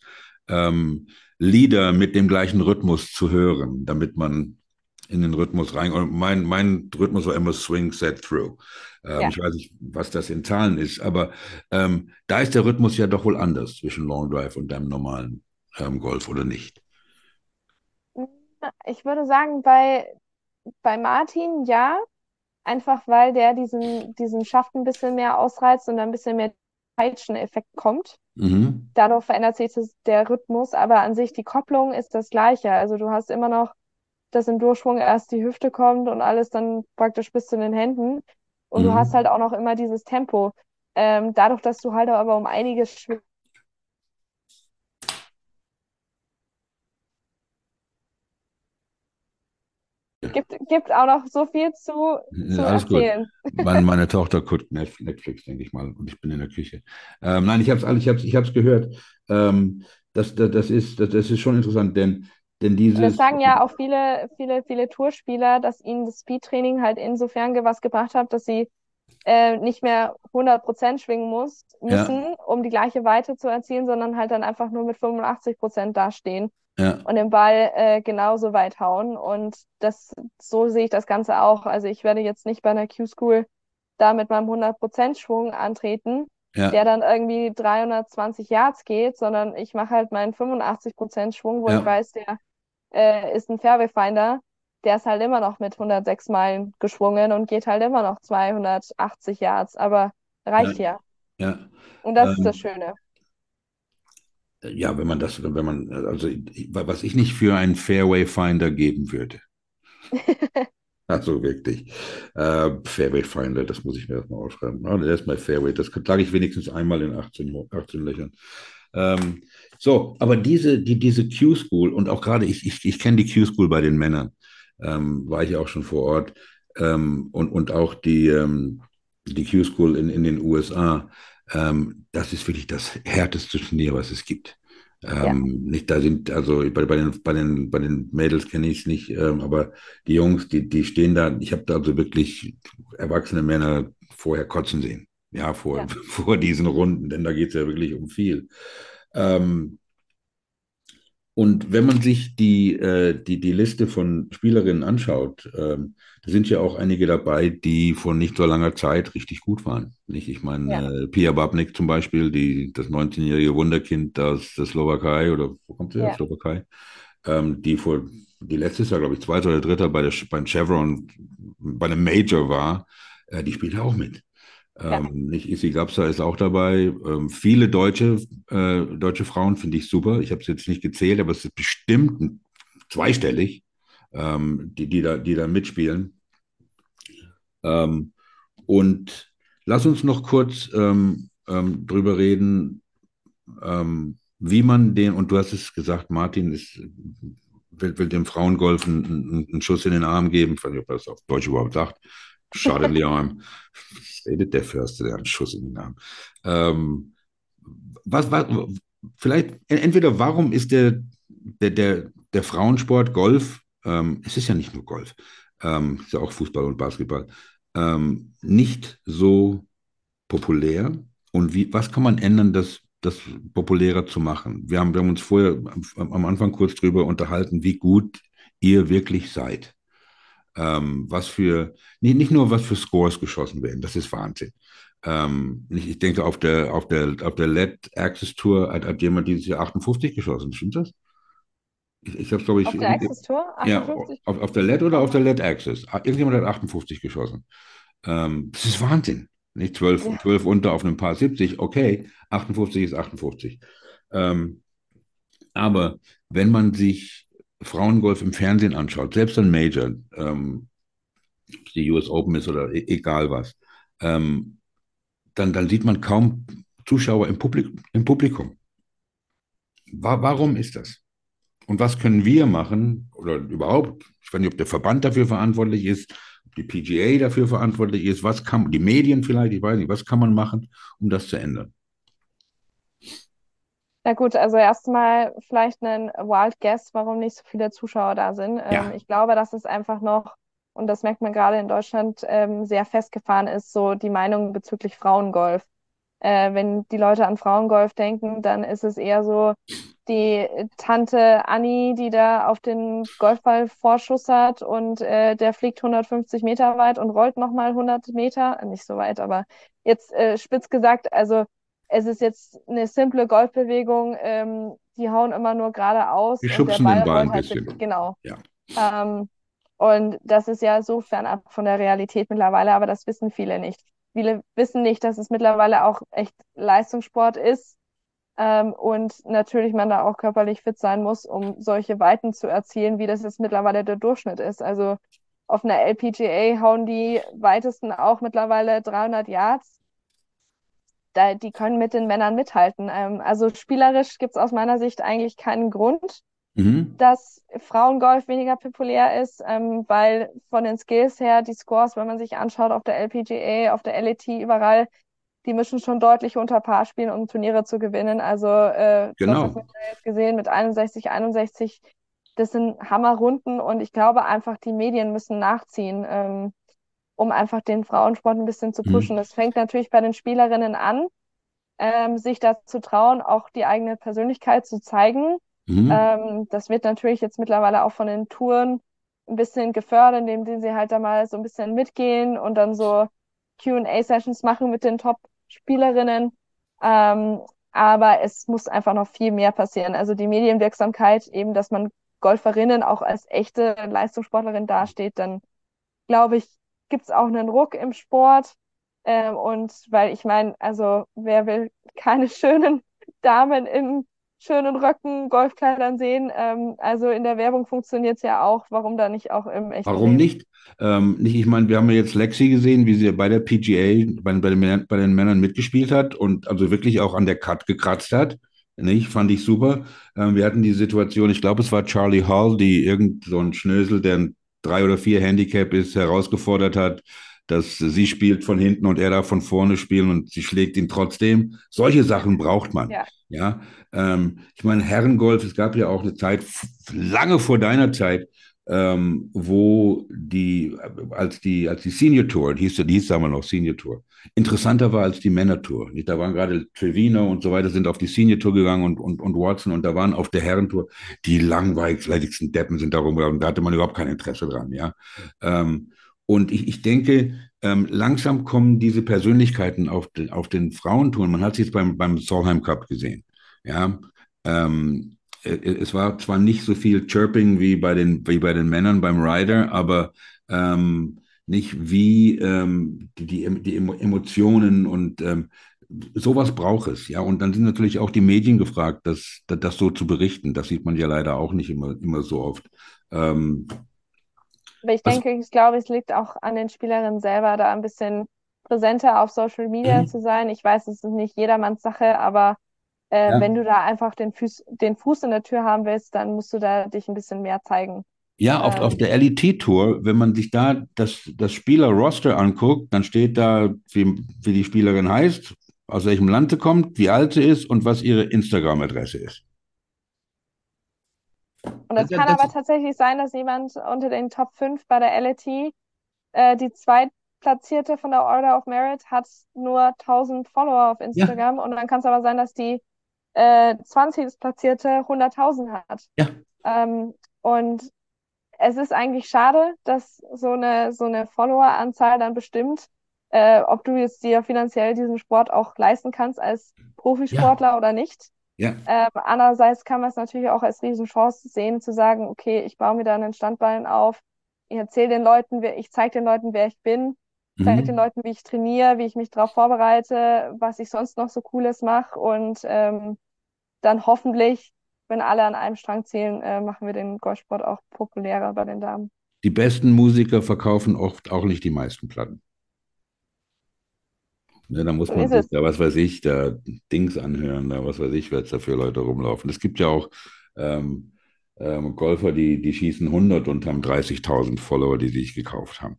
Lieder mit dem gleichen Rhythmus zu hören, damit man in den Rhythmus rein. Und mein, mein Rhythmus war immer Swing, Set, Through. Ähm, ja. Ich weiß nicht, was das in Zahlen ist, aber ähm, da ist der Rhythmus ja doch wohl anders zwischen Long Drive und deinem normalen ähm, Golf, oder nicht? Ich würde sagen, bei, bei Martin ja, einfach weil der diesen, diesen Schaft ein bisschen mehr ausreizt und ein bisschen mehr Peitschen-Effekt kommt. Mhm. Dadurch verändert sich das, der Rhythmus, aber an sich die Kopplung ist das gleiche. Also du hast immer noch dass im Durchschwung erst die Hüfte kommt und alles dann praktisch bis zu den Händen. Und mhm. du hast halt auch noch immer dieses Tempo. Ähm, dadurch, dass du halt aber um einiges schwingst. Gibt, gibt auch noch so viel zu, zu ja, erzählen. Meine, meine, Tochter guckt Netflix, denke ich mal, und ich bin in der Küche. Ähm, nein, ich habe es ich hab's, ich hab's gehört. Ähm, das, das, das, ist, das, das ist schon interessant, denn denn dieses, das sagen ja auch viele, viele, viele Tourspieler, dass ihnen das Speedtraining halt insofern was gebracht hat, dass sie äh, nicht mehr 100% schwingen muss, müssen, ja. um die gleiche Weite zu erzielen, sondern halt dann einfach nur mit 85% dastehen ja. und den Ball äh, genauso weit hauen. Und das, so sehe ich das Ganze auch. Also ich werde jetzt nicht bei einer Q-School da mit meinem 100% Schwung antreten, ja. der dann irgendwie 320 Yards geht, sondern ich mache halt meinen 85% Schwung, wo ich weiß, der äh, ist ein Fairway-Finder, der ist halt immer noch mit 106 Meilen geschwungen und geht halt immer noch 280 Yards, aber reicht ja. Ja. ja. Und das ähm, ist das Schöne. Ja, wenn man das, wenn man, also was ich nicht für einen Fairway-Finder geben würde. Also wirklich. Äh, Fairway Finder, das muss ich mir erstmal aufschreiben. Oh, erstmal Fairway, das sage ich wenigstens einmal in 18, 18 Löchern. Ähm, so, aber diese, die, diese Q-School und auch gerade, ich, ich, ich kenne die Q-School bei den Männern, ähm, war ich auch schon vor Ort ähm, und, und auch die, ähm, die Q-School in, in den USA, ähm, das ist wirklich das härteste Turnier, was es gibt. Ja. Ähm, nicht, da sind, also bei, bei, den, bei, den, bei den Mädels kenne ich es nicht, ähm, aber die Jungs, die, die stehen da, ich habe da also wirklich erwachsene Männer vorher kotzen sehen, ja, vor, ja. vor diesen Runden, denn da geht es ja wirklich um viel. Ähm, und wenn man sich die, äh, die, die Liste von Spielerinnen anschaut, ähm, da sind ja auch einige dabei, die vor nicht so langer Zeit richtig gut waren. Nicht? Ich meine, ja. äh, Pia Babnik zum Beispiel, die, das 19-jährige Wunderkind aus der Slowakei, oder wo kommt sie, ja. Slowakei, ähm, die vor, die letztes Jahr, glaube ich, zweiter oder dritter bei der, beim Chevron, bei einem Major war, äh, die spielt auch mit. Ja. Ähm, nicht Isi Gapsa ist auch dabei. Ähm, viele deutsche, äh, deutsche Frauen finde ich super. Ich habe es jetzt nicht gezählt, aber es ist bestimmt zweistellig, ähm, die, die, da, die da mitspielen. Ähm, und lass uns noch kurz ähm, drüber reden, wie man den, und du hast es gesagt, Martin ist, will, will dem Frauengolf einen, einen, Schuss in den Arm geben. Ich weiß nicht, ob er das auf Deutsch überhaupt sagt. Schade, Leon. redet der Förster, der einen Schuss in den Arm. Ähm, was, was, vielleicht, entweder warum ist der, der, der, der Frauensport Golf, ähm, es ist ja nicht nur Golf, ähm, ist ja auch Fußball und Basketball, ähm, nicht so populär? Und wie, was kann man ändern, das, das populärer zu machen? Wir haben, wir haben uns vorher am, am Anfang kurz darüber unterhalten, wie gut ihr wirklich seid ähm, was für, nicht, nicht nur was für Scores geschossen werden, das ist Wahnsinn. Ähm, ich denke, auf der, auf der, auf der LED Access Tour hat, hat jemand dieses Jahr 58 geschossen, stimmt das? Ich, ich glaube ich. Auf der Access Tour? 58? Ja, auf, auf der LED oder auf der LED Access? Ah, irgendjemand hat 58 geschossen. Ähm, das ist Wahnsinn. Nicht 12, ja. 12 unter auf einem Paar 70, okay, 58 ist 58. Ähm, aber wenn man sich Frauengolf im Fernsehen anschaut, selbst ein Major, ähm, die US Open ist oder e egal was, ähm, dann, dann sieht man kaum Zuschauer im, Publik im Publikum. Wa warum ist das? Und was können wir machen oder überhaupt, ich weiß nicht, ob der Verband dafür verantwortlich ist, ob die PGA dafür verantwortlich ist, was kann, die Medien vielleicht, ich weiß nicht, was kann man machen, um das zu ändern? Na gut, also erstmal vielleicht ein Wild Guess, warum nicht so viele Zuschauer da sind. Ja. Ähm, ich glaube, dass es einfach noch, und das merkt man gerade in Deutschland, ähm, sehr festgefahren ist, so die Meinung bezüglich Frauengolf. Äh, wenn die Leute an Frauengolf denken, dann ist es eher so die Tante Annie, die da auf den Golfball Vorschuss hat und äh, der fliegt 150 Meter weit und rollt nochmal 100 Meter. Nicht so weit, aber jetzt äh, spitz gesagt, also es ist jetzt eine simple Golfbewegung, ähm, die hauen immer nur geradeaus. Die schubsen den Ball ein halt bisschen. Mit, genau. Ja. Ähm, und das ist ja so fernab von der Realität mittlerweile, aber das wissen viele nicht. Viele wissen nicht, dass es mittlerweile auch echt Leistungssport ist ähm, und natürlich man da auch körperlich fit sein muss, um solche Weiten zu erzielen, wie das jetzt mittlerweile der Durchschnitt ist. Also auf einer LPGA hauen die weitesten auch mittlerweile 300 Yards da, die können mit den Männern mithalten. Ähm, also spielerisch gibt es aus meiner Sicht eigentlich keinen Grund, mhm. dass Frauengolf weniger populär ist, ähm, weil von den Skills her die Scores, wenn man sich anschaut auf der LPGA, auf der LET, überall, die müssen schon deutlich unter Paar spielen, um Turniere zu gewinnen. Also äh, genau. das, was wir jetzt gesehen mit 61, 61, das sind Hammerrunden und ich glaube einfach, die Medien müssen nachziehen. Ähm, um einfach den Frauensport ein bisschen zu mhm. pushen. Mhm. Das fängt natürlich bei den Spielerinnen an, ähm, sich da zu trauen, auch die eigene Persönlichkeit zu zeigen. Mhm. Ähm, das wird natürlich jetzt mittlerweile auch von den Touren ein bisschen gefördert, indem sie halt da mal so ein bisschen mitgehen und dann so QA-Sessions machen mit den Top-Spielerinnen. Ähm, aber es muss einfach noch viel mehr passieren. Also die Medienwirksamkeit, eben, dass man Golferinnen auch als echte Leistungssportlerin dasteht, dann glaube ich, gibt es auch einen Ruck im Sport. Ähm, und weil ich meine, also wer will keine schönen Damen in schönen Röcken, Golfkleidern sehen? Ähm, also in der Werbung funktioniert es ja auch. Warum da nicht auch im echten Warum Leben? nicht? Ähm, nicht? Ich meine, wir haben ja jetzt Lexi gesehen, wie sie bei der PGA, bei, bei, den, bei den Männern mitgespielt hat und also wirklich auch an der Cut gekratzt hat. Nicht? Fand ich super. Ähm, wir hatten die Situation, ich glaube, es war Charlie Hall, die irgend so ein Schnösel, der ein drei oder vier Handicap ist, herausgefordert hat, dass sie spielt von hinten und er darf von vorne spielen und sie schlägt ihn trotzdem. Solche Sachen braucht man. Ja. ja? Ähm, ich meine, Herrengolf, es gab ja auch eine Zeit, lange vor deiner Zeit, ähm, wo die, als die, als die Senior Tour, die hieß, die hieß damals noch Senior Tour, interessanter war als die Männer Tour. Da waren gerade Trevino und so weiter, sind auf die Senior Tour gegangen und, und, und Watson und da waren auf der Herrentour die langweiligsten Deppen sind darum und da hatte man überhaupt kein Interesse dran, ja. Ähm, und ich, ich denke, ähm, langsam kommen diese Persönlichkeiten auf, den, auf den Frauentouren. Man hat es jetzt beim, beim Solheim Cup gesehen. Ja, ähm, äh, es war zwar nicht so viel Chirping wie bei den, wie bei den Männern beim Rider, aber ähm, nicht wie ähm, die, die, die Emotionen und ähm, sowas braucht es, ja. Und dann sind natürlich auch die Medien gefragt, das, das, das so zu berichten. Das sieht man ja leider auch nicht immer, immer so oft. Ähm, Aber ich denke, ich glaube, es liegt auch an den Spielerinnen selber, da ein bisschen präsenter auf Social Media mhm. zu sein. Ich weiß, es ist nicht jedermanns Sache, aber äh, ja. wenn du da einfach den Fuß, den Fuß in der Tür haben willst, dann musst du da dich ein bisschen mehr zeigen. Ja, auf, ähm, auf der LET-Tour, wenn man sich da das, das Spieler-Roster anguckt, dann steht da, wie, wie die Spielerin heißt, aus welchem Land sie kommt, wie alt sie ist und was ihre Instagram-Adresse ist. Und es kann das, aber tatsächlich sein, dass jemand unter den Top 5 bei der LET, äh, die zweitplatzierte von der Order of Merit, hat nur 1000 Follower auf Instagram. Ja. Und dann kann es aber sein, dass die äh, 20. platzierte 100.000 hat. Ja. Ähm, und es ist eigentlich schade, dass so eine, so eine Follower-Anzahl dann bestimmt, äh, ob du jetzt dir finanziell diesen Sport auch leisten kannst als Profisportler ja. oder nicht. Ja. Ähm, andererseits kann man es natürlich auch als Riesenchance sehen, zu sagen, okay, ich baue mir da einen Standbein auf, ich erzähle den Leuten, wer, ich zeige den Leuten, wer ich bin, zeige mhm. den Leuten, wie ich trainiere, wie ich mich darauf vorbereite, was ich sonst noch so Cooles mache und ähm, dann hoffentlich, wenn alle an einem Strang ziehen, äh, machen wir den Golfsport auch populärer bei den Damen. Die besten Musiker verkaufen oft auch nicht die meisten Platten. Ne, da muss man sich da, was weiß ich, da Dings anhören, da was weiß ich, was da für Leute rumlaufen. Es gibt ja auch ähm, ähm, Golfer, die, die schießen 100 und haben 30.000 Follower, die sich gekauft haben.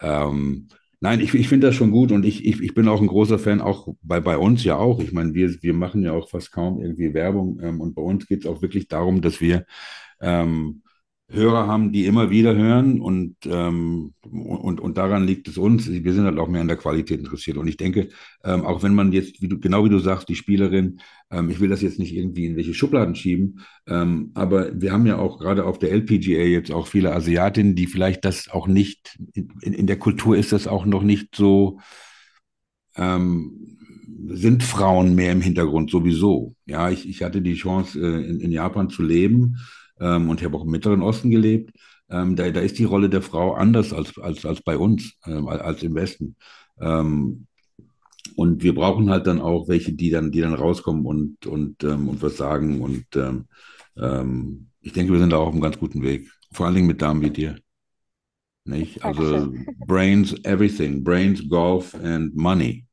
Ähm, nein, ich, ich finde das schon gut und ich, ich, ich bin auch ein großer Fan, auch bei, bei uns ja auch. Ich meine, wir, wir machen ja auch fast kaum irgendwie Werbung ähm, und bei uns geht es auch wirklich darum, dass wir ähm, Hörer haben, die immer wieder hören und, ähm, und, und daran liegt es uns. Wir sind halt auch mehr an der Qualität interessiert. Und ich denke, ähm, auch wenn man jetzt, wie du, genau wie du sagst, die Spielerin, ähm, ich will das jetzt nicht irgendwie in welche Schubladen schieben, ähm, aber wir haben ja auch gerade auf der LPGA jetzt auch viele Asiatinnen, die vielleicht das auch nicht, in, in der Kultur ist das auch noch nicht so, ähm, sind Frauen mehr im Hintergrund sowieso. Ja, ich, ich hatte die Chance, äh, in, in Japan zu leben ähm, und ich habe auch im Mittleren Osten gelebt. Ähm, da, da ist die Rolle der Frau anders als, als, als bei uns, ähm, als im Westen. Ähm, und wir brauchen halt dann auch welche, die dann, die dann rauskommen und, und, ähm, und was sagen. Und ähm, ähm, ich denke, wir sind da auch auf einem ganz guten Weg. Vor allen Dingen mit Damen wie dir. Nicht? Also Brains, everything. Brains, Golf and Money.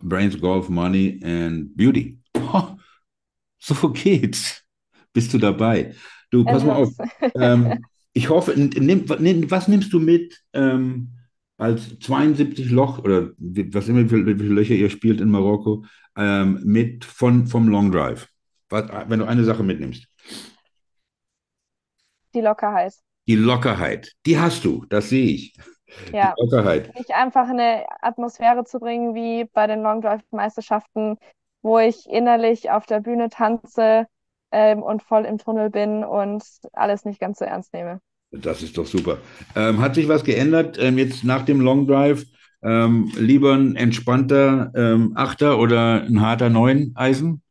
Brains, Golf, Money and Beauty. Oh, so geht's. Bist du dabei? Du, pass mal auf. Ähm, ich hoffe, nimm, was nimmst du mit ähm, als 72 Loch oder was immer, wie viele, wie viele Löcher ihr spielt in Marokko, ähm, mit von, vom Long Drive? Was, wenn du eine Sache mitnimmst. Die Lockerheit. Die Lockerheit, die hast du, das sehe ich. Ja, die Lockerheit. Nicht einfach eine Atmosphäre zu bringen wie bei den Long Drive Meisterschaften, wo ich innerlich auf der Bühne tanze, ähm, und voll im Tunnel bin und alles nicht ganz so ernst nehme. Das ist doch super. Ähm, hat sich was geändert ähm, jetzt nach dem Long Drive? Ähm, lieber ein entspannter ähm, Achter oder ein harter Neun Eisen?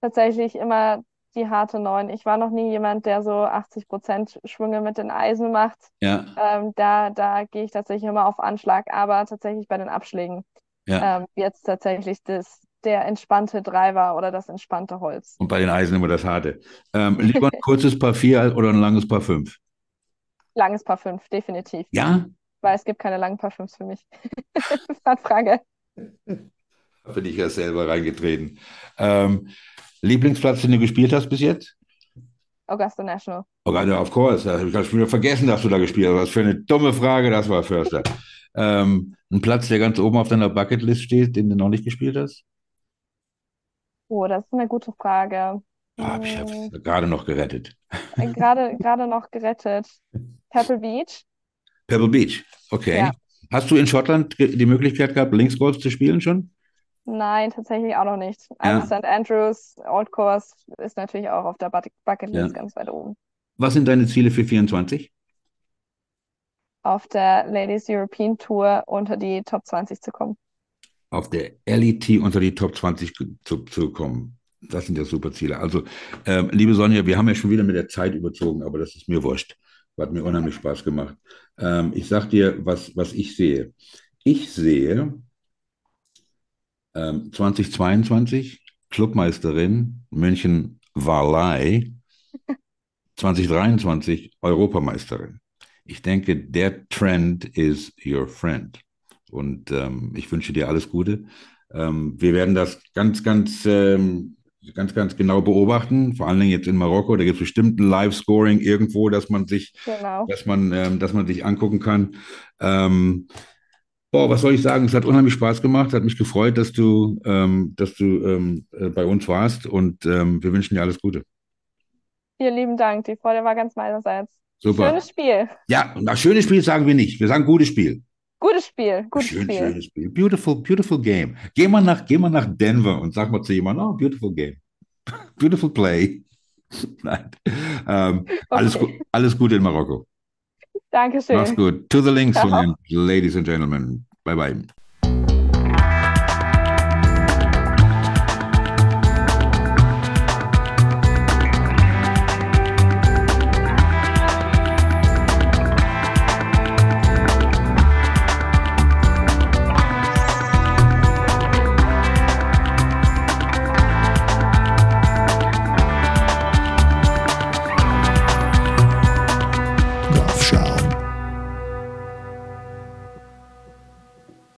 Tatsächlich immer die harte Neun. Ich war noch nie jemand, der so 80 Prozent Schwünge mit den Eisen macht. Ja. Ähm, da da gehe ich tatsächlich immer auf Anschlag, aber tatsächlich bei den Abschlägen. Ja. jetzt tatsächlich das, der entspannte Driver oder das entspannte Holz. Und bei den Eisen immer das harte. Ähm, lieber ein kurzes Paar 4 oder ein langes Paar 5? Langes Paar 5, definitiv. Ja? Weil es gibt keine langen Paar 5 für mich. Frage. Da bin ich ja selber reingetreten. Ähm, Lieblingsplatz, den du gespielt hast bis jetzt? Augusta National. Augusta, of course. Ich habe schon wieder vergessen, dass du da gespielt hast. Was für eine dumme Frage das war, Förster. ähm, ein Platz, der ganz oben auf deiner Bucketlist steht, den du noch nicht gespielt hast? Oh, das ist eine gute Frage. Ah, ich habe es hm. gerade noch gerettet. Äh, gerade, gerade noch gerettet. Pebble Beach. Pebble Beach, okay. Ja. Hast du in Schottland die Möglichkeit gehabt, Linksgolf zu spielen schon? Nein, tatsächlich auch noch nicht. Also ja. St. Andrews, Old Course ist natürlich auch auf der Bucketlist ja. ganz weit oben. Was sind deine Ziele für 24? Auf der Ladies European Tour unter die Top 20 zu kommen auf der LET unter die Top 20 zu, zu kommen. Das sind ja super Ziele. Also, ähm, liebe Sonja, wir haben ja schon wieder mit der Zeit überzogen, aber das ist mir wurscht. Hat mir unheimlich Spaß gemacht. Ähm, ich sag dir, was, was ich sehe. Ich sehe ähm, 2022 Clubmeisterin München Warlei, 2023 Europameisterin. Ich denke, der Trend is your friend. Und ähm, ich wünsche dir alles Gute. Ähm, wir werden das ganz, ganz, ähm, ganz, ganz genau beobachten. Vor allen Dingen jetzt in Marokko. Da gibt es bestimmt ein Live-Scoring irgendwo, dass man sich, Genau. dass man, ähm, dass man sich angucken kann. Ähm, boah, was soll ich sagen? Es hat unheimlich Spaß gemacht. Hat mich gefreut, dass du, ähm, dass du äh, bei uns warst. Und wir wünschen dir alles Gute. Vielen lieben Dank. Die Freude war ganz meinerseits. Super. Schönes Spiel. Ja, und nach schönes Spiel sagen wir nicht. Wir sagen gutes Spiel. Gutes Spiel. Gutes Schön, Spiel. schönes Spiel. Beautiful, beautiful game. Geh mal nach, geh mal nach Denver und sag mal zu jemandem, oh, beautiful game. Beautiful play. Nein. Ähm, alles, Okay. gu- alles Gute in Marokko. Dankeschön. Mach's gut. To the links, ladies and gentlemen. Bye bye.